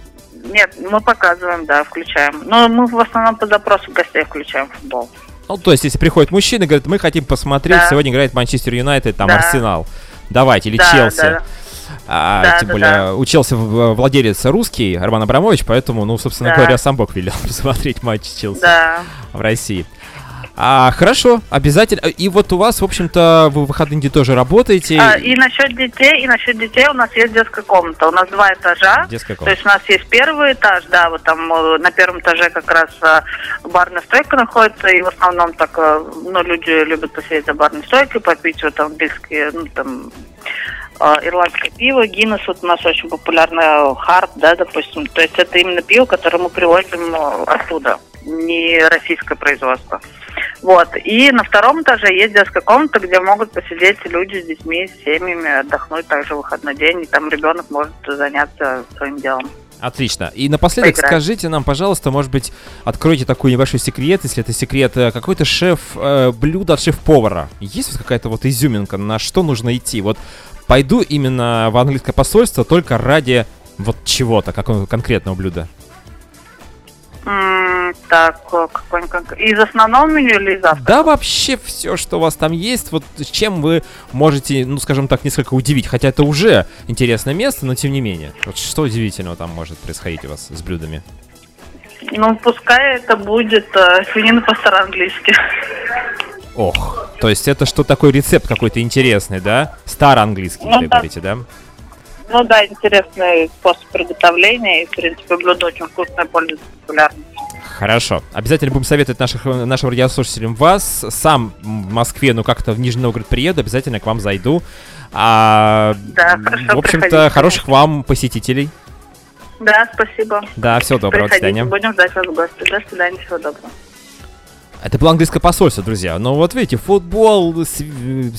S5: Нет, мы показываем, да, включаем. Но мы в основном по запросу гостей включаем футбол.
S2: Ну, то есть, если приходит мужчина и говорит, мы хотим посмотреть,
S5: Да.
S2: сегодня играет Манчестер Юнайтед, там,
S5: Да.
S2: Арсенал. Давайте, или
S5: Да,
S2: Челси.
S5: да.
S2: А,
S5: Да,
S2: тем
S5: да,
S2: более,
S5: да.
S2: учился в- владелец русский, Роман Абрамович, поэтому, ну, собственно
S5: Да.
S2: говоря, сам Бог велел посмотреть матч Челси
S5: Да.
S2: в России. А, хорошо, обязательно. И вот у вас, в общем-то, вы в выходные дни тоже работаете.
S5: А, и насчет детей, и насчет детей у нас есть детская комната. У нас два этажа.
S2: Детская
S5: То
S2: комната.
S5: есть у нас есть первый этаж, да, вот там э, на первом этаже как раз э, барная стойка находится, и в основном так, э, ну, люди любят посидеть за барной стойкой, попить вот английские, ну, там, э, ирландское пиво, Гиннес, вот у нас очень популярное Харт, да, допустим. То есть это именно пиво, которое мы привозим э, оттуда, не российское производство. Вот. И на втором этаже есть детская комната, где могут посидеть люди с детьми, с семьями, отдохнуть также в выходной день, и там ребенок может заняться своим делом.
S2: Отлично. И напоследок
S5: Поиграем.
S2: скажите нам, пожалуйста, может быть, откройте такой небольшой секрет, если это секрет, э, какой-то шеф, э, блюдо от шеф-повара. Есть вот какая-то вот изюминка, на что нужно идти? Вот пойду именно в английское посольство только ради вот чего-то, какого конкретного блюда.
S5: Так, какой-нибудь из основного меню или из завтрака?
S2: Да вообще все, что у вас там есть, вот с чем вы можете, ну скажем так, несколько удивить. Хотя это уже интересное место, но тем не менее. Вот что удивительного там может происходить у вас с блюдами?
S5: Ну, пускай это будет э, свинина по-английски.
S2: Ох, то есть это что такой рецепт какой-то интересный, да? Староанглийский,
S5: Ну
S2: вы
S5: да.
S2: говорите, да?
S5: Ну да, интересный способ приготовления, и, в принципе, блюдо очень вкусное, пользуется популярностью.
S2: Хорошо. Обязательно будем советовать наших, нашим радиослушателям вас. Сам в Москве, ну как-то в Нижний Новгород приеду, обязательно к вам зайду. А,
S5: Да, хорошо,
S2: в общем-то, хороших вам посетителей.
S5: Да, спасибо.
S2: Да, всего доброго, до
S5: Приходите,
S2: свидания.
S5: будем ждать вас в гости. До свидания, всего доброго.
S2: Это было английское посольство, друзья. Но вот видите, футбол, св-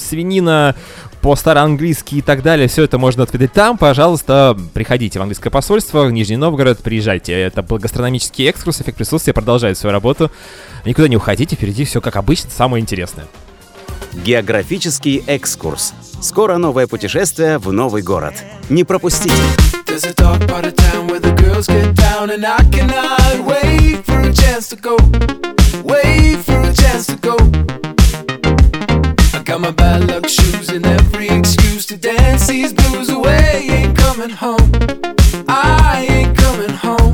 S2: свинина по-староанглийски и так далее, все это можно отведать там. Пожалуйста, приходите в английское посольство, в Нижний Новгород, приезжайте. Это был гастрономический экскурс, эффект присутствия продолжает свою работу. Никуда не уходите, впереди все как обычно, самое интересное.
S1: Географический экскурс. Скоро новое путешествие в новый город. Не пропустите.
S6: There's a dark part of town where the girls get down, and I cannot wait for a chance to go. Wait for a chance to go. Got my bad luck shoes and every excuse to dance these blues away. Ain't coming home. I ain't coming home.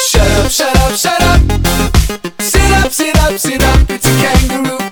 S6: Shut up, shut up, shut up. Sit up, sit up, sit up. It's a kangaroo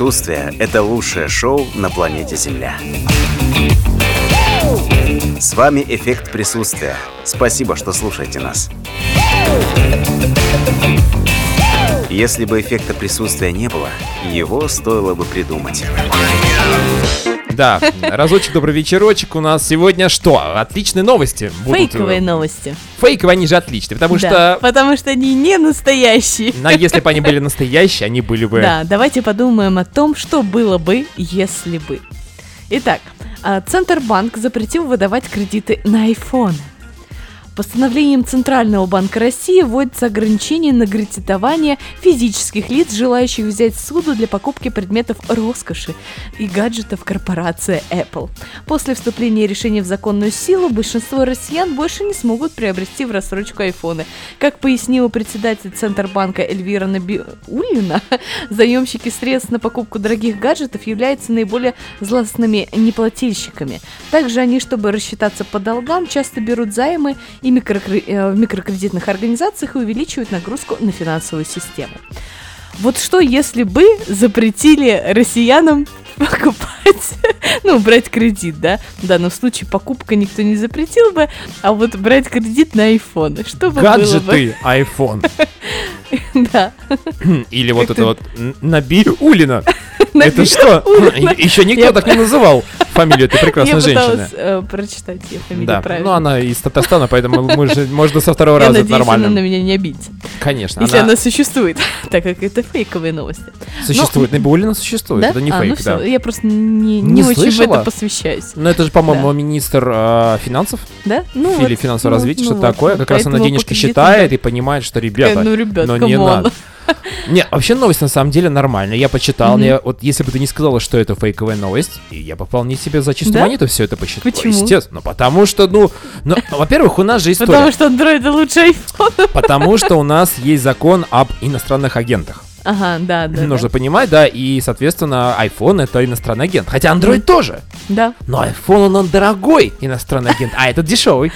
S1: Эффект присутствия – это лучшее шоу на планете Земля. С вами «Эффект присутствия». Спасибо, что слушаете нас. Если бы эффекта присутствия не было, его стоило бы придумать.
S2: Да, разочек, добрый вечерочек. У нас сегодня что? Отличные новости. будут.
S3: Фейковые новости.
S2: Фейковые, они же отличные, потому
S3: Да,
S2: что...
S3: Потому что они не настоящие.
S2: Но если бы они были настоящие, они были бы...
S3: Да, давайте подумаем о том, что было бы, если бы. Итак, а, Центробанк запретил выдавать кредиты на iPhone. Постановлением Центрального банка России вводится ограничение на кредитование физических лиц, желающих взять суду для покупки предметов роскоши и гаджетов корпорации Apple. После вступления решения в законную силу большинство россиян больше не смогут приобрести в рассрочку айфоны. Как пояснила председатель Центробанка Эльвира Набиулина, заемщики средств на покупку дорогих гаджетов являются наиболее злостными неплательщиками. Также они, чтобы рассчитаться по долгам, часто берут займы и э, в микрокредитных организациях и увеличивают нагрузку на финансовую систему. Вот что, если бы запретили россиянам покупать, ну, брать кредит, да? В данном случае покупка никто не запретил бы, а вот брать кредит на iPhone. Что бы было бы?
S2: Гаджеты iPhone.
S3: Да.
S2: Или вот это вот Н- Наби Улина. Это что?
S3: Улина.
S2: Еще никто
S3: Я
S2: так не называл фамилию этой
S3: Я
S2: прекрасной женщины.
S3: пыталась э, прочитать ее фамилию правильно.
S2: ну она из Татарстана, поэтому можно со второго
S3: Я
S2: раза,
S3: надеюсь, она на
S2: нормально.
S3: меня не обидится.
S2: Конечно,
S3: Если
S2: она
S3: существует, так как это фейковые новости.
S2: существует. Набиулина существует, это не
S3: А, ну
S2: фейк,
S3: всё,
S2: да.
S3: Я просто не, очень в это посвящаюсь.
S2: Но это же, по-моему, министр э, финансов
S3: Да? Ну,
S2: или финансового
S3: ну,
S2: развития,
S3: ну
S2: что-то
S3: вот,
S2: такое.
S3: ну,
S2: Как раз она денежки считает и понимает, что,
S3: Э,
S2: ребята,
S3: ну, ребят,
S2: но не надо. Не, вообще новость на самом деле нормальная. Я почитал,
S3: Мгм.
S2: я, вот если бы ты не сказала, что это фейковая новость, и я бы вполне себе за чистую
S3: Да?
S2: монету все это посчитал.
S3: Почему?
S2: Естественно, Ну, потому что, ну, ну, во-первых, у нас же история.
S3: Потому что Android лучше iPhone.
S2: Потому что у нас есть закон об иностранных агентах.
S3: Ага, да, да.
S2: Нужно понимать, да, и, соответственно, iPhone это иностранный агент. Хотя Android тоже.
S3: Да.
S2: Но iPhone, он, он дорогой иностранный агент, а этот дешевый.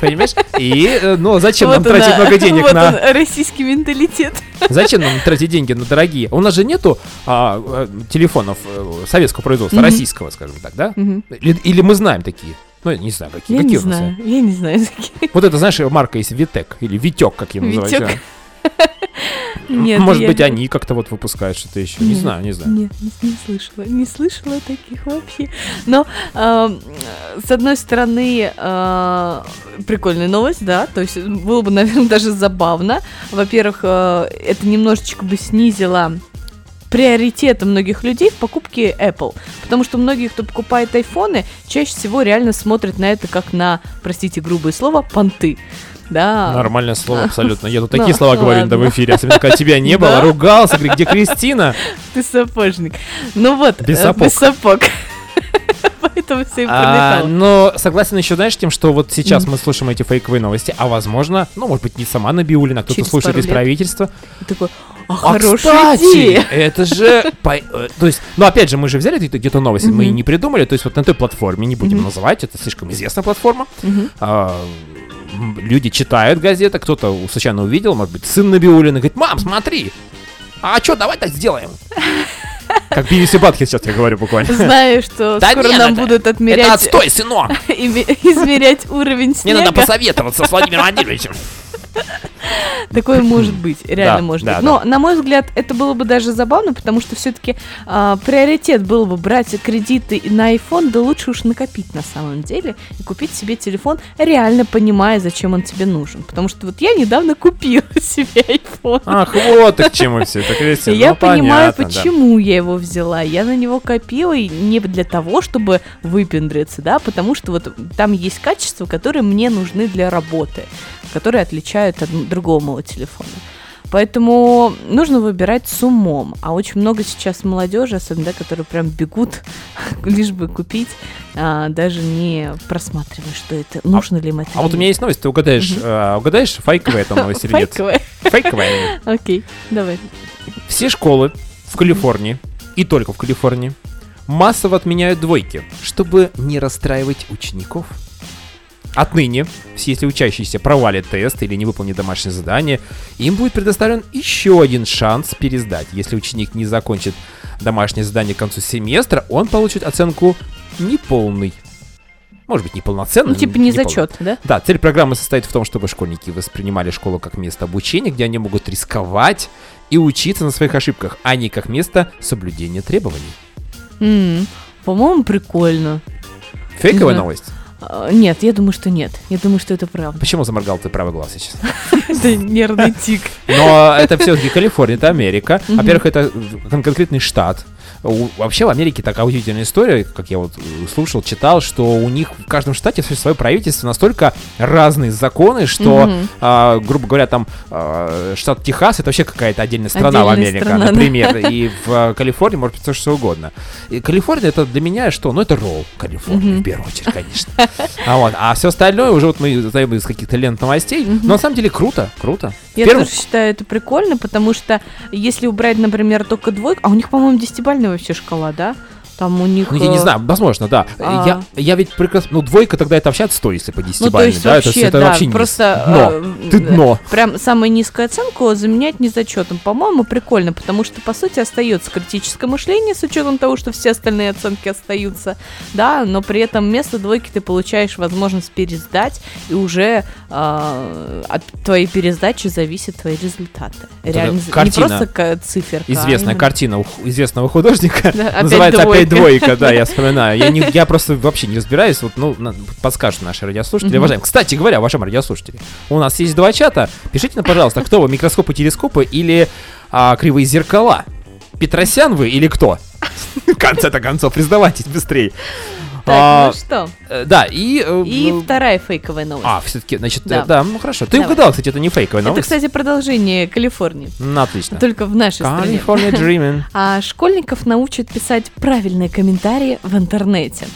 S2: Понимаешь? И, э, ну, зачем нам
S3: Вот
S2: тратить
S3: она-
S2: много денег
S3: вот
S2: на...
S3: он, российский менталитет.
S2: Зачем нам тратить деньги на дорогие? У нас же нету а, э, телефонов э, советского производства,
S3: Мгм.
S2: российского, скажем так, да?
S3: Мгм.
S2: Или, или мы знаем такие? Ну, я не знаю, какие.
S3: Я не
S2: какие у нас
S3: знаю, я не знаю.
S2: Вот это, знаешь, марка есть Витек или Витек, как ее называют.
S3: Витек. Нет,
S2: Может
S3: я
S2: быть,
S3: не-
S2: они как-то вот выпускают что-то еще. Не
S3: Нет,
S2: знаю, не знаю.
S3: Нет, не, не слышала. Не слышала таких вообще. Но, эм, с одной стороны, э, прикольная новость, да, то есть было бы, наверное, даже забавно. Во-первых, э, это немножечко бы снизило приоритеты многих людей в покупке Apple. Потому что многие, кто покупает айфоны, чаще всего реально смотрят на это как на, простите грубое слово, понты. Да.
S2: Нормальное слово, абсолютно. Я тут
S3: Ну,
S2: такие слова говорю иногда в эфире, особенно когда тебя не было, ругался, говорит, где Кристина?
S3: Ты сапожник. Ну вот,
S2: Без
S3: э,
S2: сапог.
S3: Поэтому все и
S2: А, но согласен еще, знаешь, тем, что вот сейчас мы слушаем эти фейковые новости, а возможно, ну, может быть, не сама Набиулина, а кто-то слушает из правительства.
S3: Такой, а,
S2: А,
S3: хорошая
S2: кстати,
S3: идея.
S2: это же... э, То есть, ну, опять же, мы же взяли где-то- новость, мы не придумали, то есть вот на той платформе, не будем называть, это слишком известная платформа, люди читают газеты, кто-то случайно увидел, может быть, сын Набиулина, говорит, мам, смотри, а что, давай так сделаем. Как BBC Батхи сейчас я говорю буквально.
S3: Знаю, что
S2: Да
S3: скоро
S2: нет,
S3: нам
S2: это-
S3: будут
S2: Это
S3: отмерять,
S2: отстой, сынок!
S3: измерять уровень
S2: Мне надо
S3: снега.
S2: посоветоваться с Владимиром Владимировичем.
S3: Такое может быть, реально
S2: Да,
S3: может
S2: да,
S3: быть. Но, на мой взгляд, это было бы даже забавно, потому что все-таки приоритет был бы брать кредиты на iPhone, да лучше уж накопить на самом деле и купить себе телефон, реально понимая, зачем он тебе нужен. Потому что вот я недавно купила себе iPhone.
S2: Ах, вот ты к чему все это,
S3: И
S2: Кристина.
S3: я
S2: ну,
S3: понимаю,
S2: понятно, да.
S3: почему я его взяла. Я на него копила и не для того, чтобы выпендриться, да, потому что вот там есть качества, которые мне нужны для работы, которые отличают другого моего телефона. Поэтому нужно выбирать с умом. А очень много сейчас молодежи, особенно, да, которые прям бегут, лишь бы купить, а, даже не просматривая, что это, нужно ли им это.
S2: А вот у меня есть новость, ты угадаешь, э, угадаешь, фейковая это новость или нет?
S3: Фейковая.
S2: Фейковая.
S3: Окей, давай.
S2: Все школы в Калифорнии, и только в Калифорнии, массово отменяют двойки, чтобы не расстраивать учеников. Отныне, если учащиеся провалят тест или не выполнит домашнее задание, им будет предоставлен еще один шанс пересдать. Если ученик не закончит домашнее задание к концу семестра, он получит оценку неполный. Может быть, неполноценный.
S3: Ну, типа не
S2: неполный.
S3: зачет, да?
S2: Да, цель программы состоит в том, чтобы школьники воспринимали школу как место обучения, где они могут рисковать, и учиться на своих ошибках, а не как место соблюдения требований.
S3: М, По-моему, прикольно.
S2: Фейковая новость.
S3: А, Нет, я думаю, что нет. Я думаю, что это правда.
S2: Почему заморгал ты правый глаз сейчас?
S3: Это нервный тик.
S2: Но это все-таки Калифорния, это Америка. Во-первых, это кон- конкретный штат. Вообще в Америке такая удивительная история, как я вот э, слушал, читал, что у них в каждом штате свое правительство настолько разные законы, что,
S3: Мгм.
S2: а, грубо говоря, там а, штат Техас это вообще какая-то отдельная страна в
S3: Отдельная
S2: Америке,
S3: страна, да.
S2: например, и в Калифорнии может быть все что угодно. И Калифорния это для меня что? Ну это ролл Калифорния в первую очередь, конечно. А вот, а все остальное уже вот мы знаем из каких-то лент новостей. Но на самом деле круто, круто.
S3: Я
S2: Первым-
S3: тоже считаю это прикольно, потому что если убрать, например, только двойку, а у них, по-моему, десятибальная вообще шкала, да? Там у них...
S2: Ну, я не
S3: э,
S2: знаю, возможно, да.
S3: а.
S2: Я, я ведь прекрасно... Ну, двойка тогда это вообще отстой, если по
S3: Ну, то
S2: десятибалльной,
S3: есть
S2: да?
S3: вообще,
S2: это, это
S3: да,
S2: вообще
S3: просто...
S2: дно.
S3: э,
S2: Ты дно.
S3: Прям самую низкую оценку заменять незачетом. По-моему, прикольно, потому что, по сути, остается критическое мышление с учетом того, что все остальные оценки остаются, да, но при этом вместо двойки ты получаешь возможность пересдать, и уже э, от твоей пересдачи зависят твои результаты. Реально, не
S2: картина.
S3: просто ка- циферка. а
S2: Известная
S3: именно-
S2: картина известного художника.
S3: Да, опять
S2: называется «Опять
S3: двойка».
S2: двойка», да, я вспоминаю. Я, не, я просто вообще не разбираюсь, вот, ну, подскажут наши радиослушатели. Уважаемые, кстати говоря, уважаемые радиослушатели, у нас есть два чата. Пишите нам, пожалуйста, кто вы, микроскопы, телескопы или а, кривые зеркала? Петросян вы или кто? В конце-то концов, признавайтесь быстрее.
S3: Так,
S2: А,
S3: ну что?
S2: э, Да, и... э,
S3: И
S2: ну,
S3: вторая фейковая новость.
S2: А, все-таки, значит,
S3: Да.
S2: ну хорошо. Ты угадал, кстати, это не фейковая
S3: Это,
S2: новость.
S3: кстати, продолжение Калифорнии.
S2: Ну, отлично.
S3: Только в нашей стране.
S2: California Dreaming.
S3: А школьников научат писать правильные комментарии в интернете.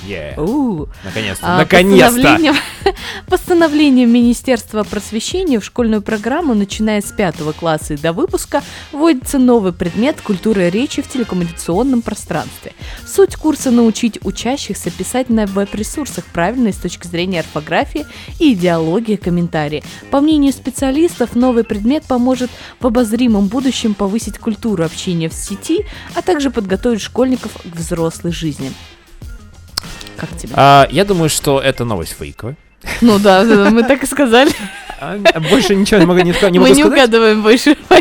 S2: Наконец-то.
S3: А,
S2: Наконец-то.
S3: Постановлением, постановлением Министерства просвещения в школьную программу, начиная с пятого класса и до выпуска, вводится новый предмет культуры речи в телекоммуникационном пространстве. Суть курса научить учащихся писать на веб-ресурсах правильно с точки зрения орфографии и идеологии комментарии. По мнению специалистов, новый предмет поможет в обозримом будущем повысить культуру общения в сети, а также подготовить школьников к взрослой жизни. Как тебе?
S2: А, я думаю, что это новость фейковая.
S3: Ну да, мы так и сказали.
S2: А, Больше ничего не могу, не, ска- не
S3: Мы не
S2: сказать.
S3: угадываем больше.
S2: Э,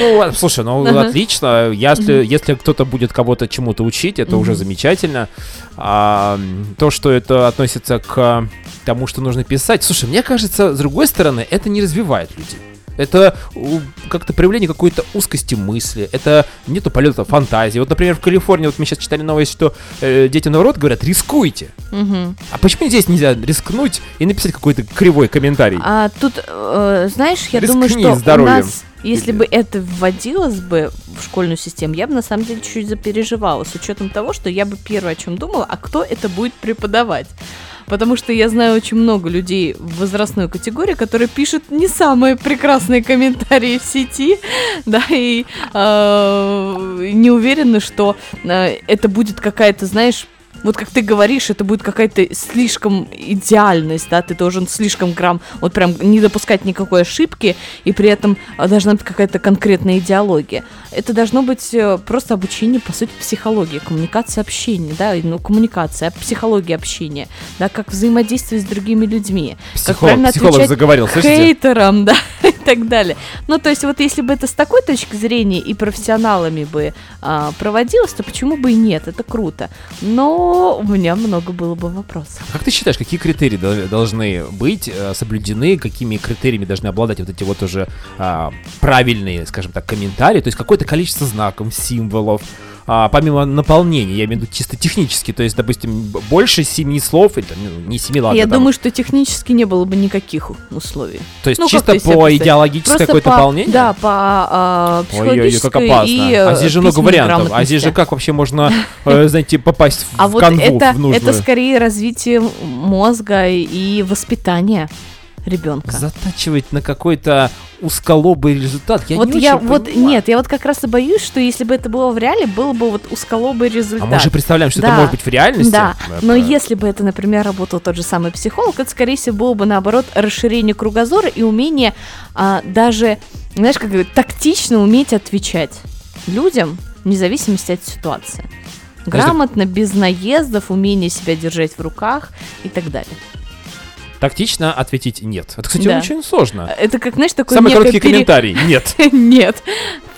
S2: Ну, а, слушай, ну отлично. Если, если кто-то будет кого-то чему-то учить, это уже замечательно. А, то, что это относится к тому, что нужно писать. Слушай, мне кажется, с другой стороны, это не развивает людей. Это у, как-то проявление какой-то узкости мысли, это нету полета фантазии. Вот, например, в Калифорнии, вот мы сейчас читали новость, что э, детям наоборот говорят, рискуйте.
S3: Мгм.
S2: А почему здесь нельзя рискнуть и написать какой-то кривой комментарий?
S3: А тут, э, знаешь, я
S2: Рискни
S3: думаю, что у
S2: здоровьем.
S3: нас, если бы это вводилось бы в школьную систему, я бы на самом деле чуть-чуть запереживала, с учетом того, что я бы первое о чем думала, а кто это будет преподавать. Потому что я знаю очень много людей в возрастной категории, которые пишут не самые прекрасные комментарии в сети, да, и э, не уверены, что э, это будет какая-то, знаешь, вот как ты говоришь, это будет какая-то слишком идеальность, да, ты должен слишком грамм, вот прям не допускать никакой ошибки, и при этом а, должна быть какая-то конкретная идеология. Это должно быть э, просто обучение, по сути, психологии, коммуникация общения, да, ну, коммуникация, психология общения, да, как взаимодействие с другими людьми, как
S2: Психолог,
S3: правильно
S2: психолог
S3: отвечать
S2: заговорил, слышите?
S3: хейтерам, да, так далее. Ну, то есть, вот если бы это с такой точки зрения и профессионалами бы а, проводилось, то почему бы и нет? Это круто. Но у меня много было бы вопросов.
S2: Как ты считаешь, какие критерии дол- должны быть э, соблюдены, какими критериями должны обладать вот эти вот уже а, правильные, скажем так, комментарии, то есть какое-то количество знаков, символов, а, помимо наполнения, я имею в виду чисто технически, то есть, допустим, больше семи слов, или ну, не семи, ладно,
S3: Я
S2: там,
S3: думаю, что технически не было бы никаких условий.
S2: то есть
S3: ну, как
S2: чисто по
S3: Просто
S2: какое-то
S3: по-
S2: наполнение?
S3: Да, по а,
S2: Ой-ой-ой, как
S3: психологической
S2: опасно.
S3: и
S2: а здесь же много вариантов. А здесь же как вообще можно, э, знаете, попасть в
S3: А вот
S2: канву
S3: это,
S2: в нужную?
S3: это скорее развитие мозга и воспитание ребенка.
S2: Затачивать на какой-то узколобый результат. Я
S3: вот
S2: не
S3: я вот
S2: понимаю.
S3: нет, я вот как раз и боюсь, что если бы это было в реале, был бы вот узколобый
S2: А
S3: результат.
S2: мы же представляем, что
S3: Да.
S2: это может быть в реальности.
S3: Да,
S2: Это-
S3: но если бы это, например, работал тот же самый психолог, это, скорее всего, было бы, наоборот, расширение кругозора и умение а, даже, знаешь, как говорят, тактично уметь отвечать людям, вне зависимости от ситуации. Грамотно, без наездов, умение себя держать в руках и так далее.
S2: Тактично ответить нет. Это, кстати,
S3: Да.
S2: очень сложно.
S3: Это как, знаешь, такой
S2: Самый короткий
S3: пере-
S2: комментарий. Нет.
S3: Нет.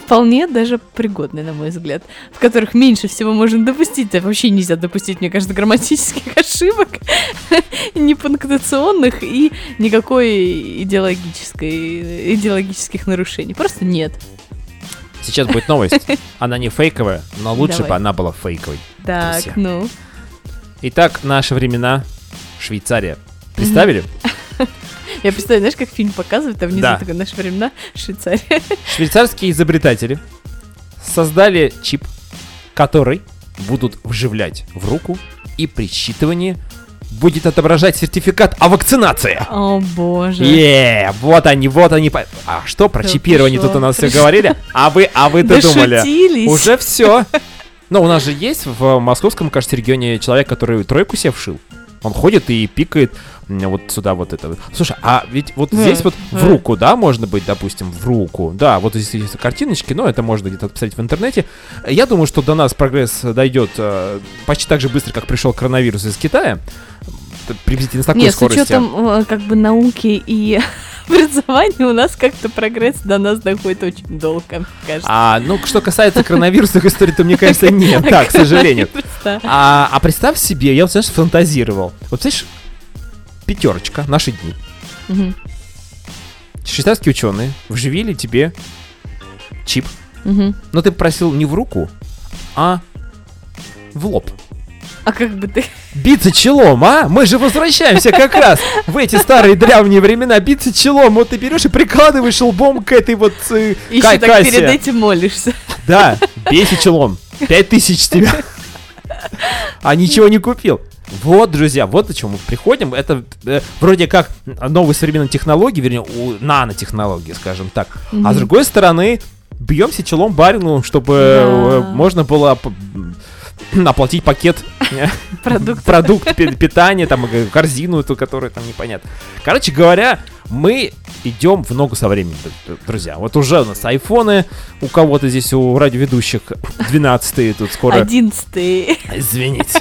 S3: вполне даже пригодные, на мой взгляд, в которых меньше всего можно допустить. Да вообще нельзя допустить, мне кажется, грамматических ошибок, не пунктуационных и никакой идеологической, идеологических нарушений. Просто нет.
S2: Сейчас будет новость. Она не фейковая, но лучше
S3: Давай.
S2: бы она была фейковой.
S3: Так,
S2: Друзья.
S3: ну.
S2: Итак, наши времена. Швейцария. Представили?
S3: Я представляю, знаешь, как фильм показывает, а внизу
S2: Да.
S3: наши времена Швейцария.
S2: Швейцарские изобретатели создали чип, который будут вживлять в руку, и при считывании будет отображать сертификат о вакцинации.
S3: О боже.
S2: Е, вот они, вот они. А что про
S3: Да
S2: чипирование
S3: пришло,
S2: тут у нас все говорили? А вы, а вы-то думали?
S3: Дошутились.
S2: Уже все. Но у нас же есть в московском, кажется, регионе человек, который тройку себе вшил. Он ходит и пикает вот сюда вот это. Слушай, а ведь вот здесь вот в руку, да, можно быть, допустим, в руку. Да, вот здесь есть картиночки, но это можно где-то посмотреть в интернете. Я думаю, что до нас прогресс дойдет э, почти так же быстро, как пришел коронавирус из Китая. Приблизительно с такой
S3: Нет, с
S2: скоростью.
S3: учетом э, как бы науки и образования у нас как-то прогресс до нас доходит очень долго, мне кажется.
S2: А, ну, что касается коронавирусных историй, то, мне кажется, нет, да, к сожалению. А, а представь себе, я вот, знаешь, фантазировал. Вот, знаешь, пятерочка, наши дни.
S3: Мгм,
S2: Швейцарские ученые вживили тебе чип.
S3: мгм.
S2: Но ты просил не в руку, а в лоб.
S3: А как бы ты...
S2: Биться челом, а? Мы же возвращаемся как раз в эти старые древние времена. Биться челом. Вот ты берешь и прикладываешь лбом к этой вот э,
S3: Еще так перед этим молишься.
S2: Да, бейся челом. Пять тысяч тебя. А ничего не купил. Вот, друзья, вот о чем мы приходим. Это э, вроде как новые современные технологии, вернее, у- нанотехнологии, скажем так. А с другой стороны, бьемся челом барину, чтобы э,
S3: Да.
S2: можно было оплатить пакет э,
S3: Продукт.
S2: продукт пи- питания, там, э, корзину эту, которая там непонятно. Короче говоря, мы идем в ногу со временем, друзья. Вот уже у нас айфоны, у кого-то здесь, у радиоведущих 12 тут скоро...
S3: Одиннадцатый.
S2: Извините.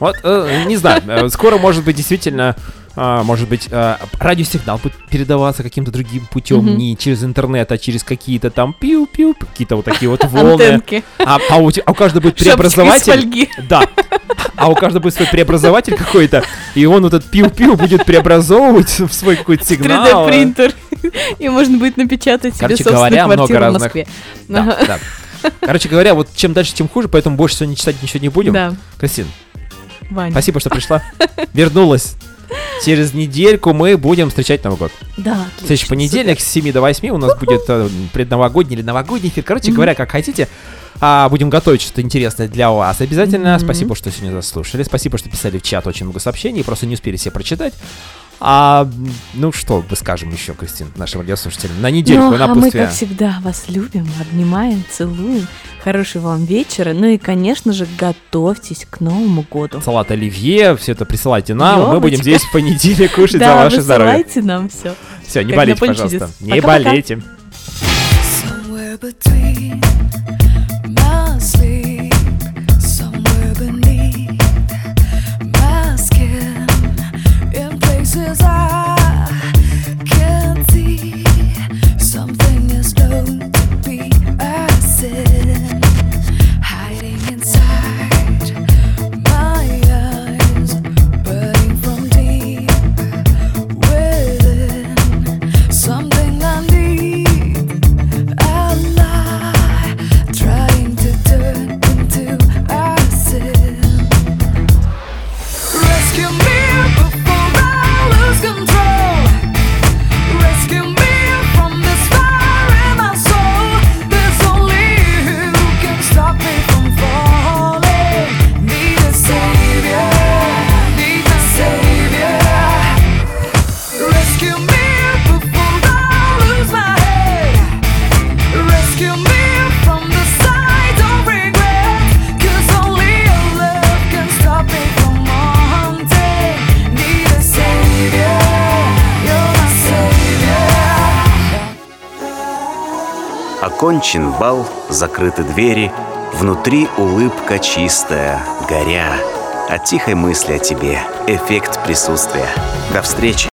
S2: Вот, э, не знаю, скоро, может быть, действительно, а, может быть, э, радиосигнал будет передаваться каким-то другим путем,
S3: Мгм.
S2: не через интернет, а через какие-то там пиу-пиу, какие-то вот такие вот волны. А, а у, а у каждого будет преобразователь. Да. А у каждого будет свой преобразователь какой-то, и он вот этот пиу-пиу будет преобразовывать в свой какой-то сигнал.
S3: 3D принтер. И можно будет напечатать себе
S2: Короче
S3: собственную
S2: говоря, много
S3: квартиру в Москве.
S2: Да, да. Короче говоря, вот чем дальше, тем хуже, поэтому больше сегодня читать ничего не будем.
S3: Да,
S2: Кристин,
S3: Ваня.
S2: спасибо, что пришла. Вернулась. Через недельку мы будем встречать Новый год.
S3: Да,
S2: В следующий понедельник с 7 до 8 у нас будет э, предновогодний или новогодний эфир. Короче говоря, как хотите. А, будем готовить что-то интересное для вас. Обязательно.
S3: Мгм.
S2: Спасибо, что сегодня заслушали. Спасибо, что писали в чат очень много сообщений. Просто не успели все прочитать. А, ну что мы скажем еще, Кристин, нашим радиослушателям? На недельку,
S3: Ну, а мы, как всегда, вас любим, обнимаем, целуем. Хорошего вам вечера. Ну и, конечно же, готовьтесь к Новому году.
S2: Салат оливье, все это присылайте нам. Мы будем здесь в понедельник кушать за ваше здоровье.
S3: высылайте нам все.
S2: Все, не
S3: как
S2: болейте,
S3: на
S2: пожалуйста. Не болейте.
S7: Somewhere between my sleep, somewhere beneath places I can't see, something is known
S1: Окончен бал, закрыты двери, внутри улыбка чистая, горя. От тихой мысли о тебе, эффект присутствия. До встречи!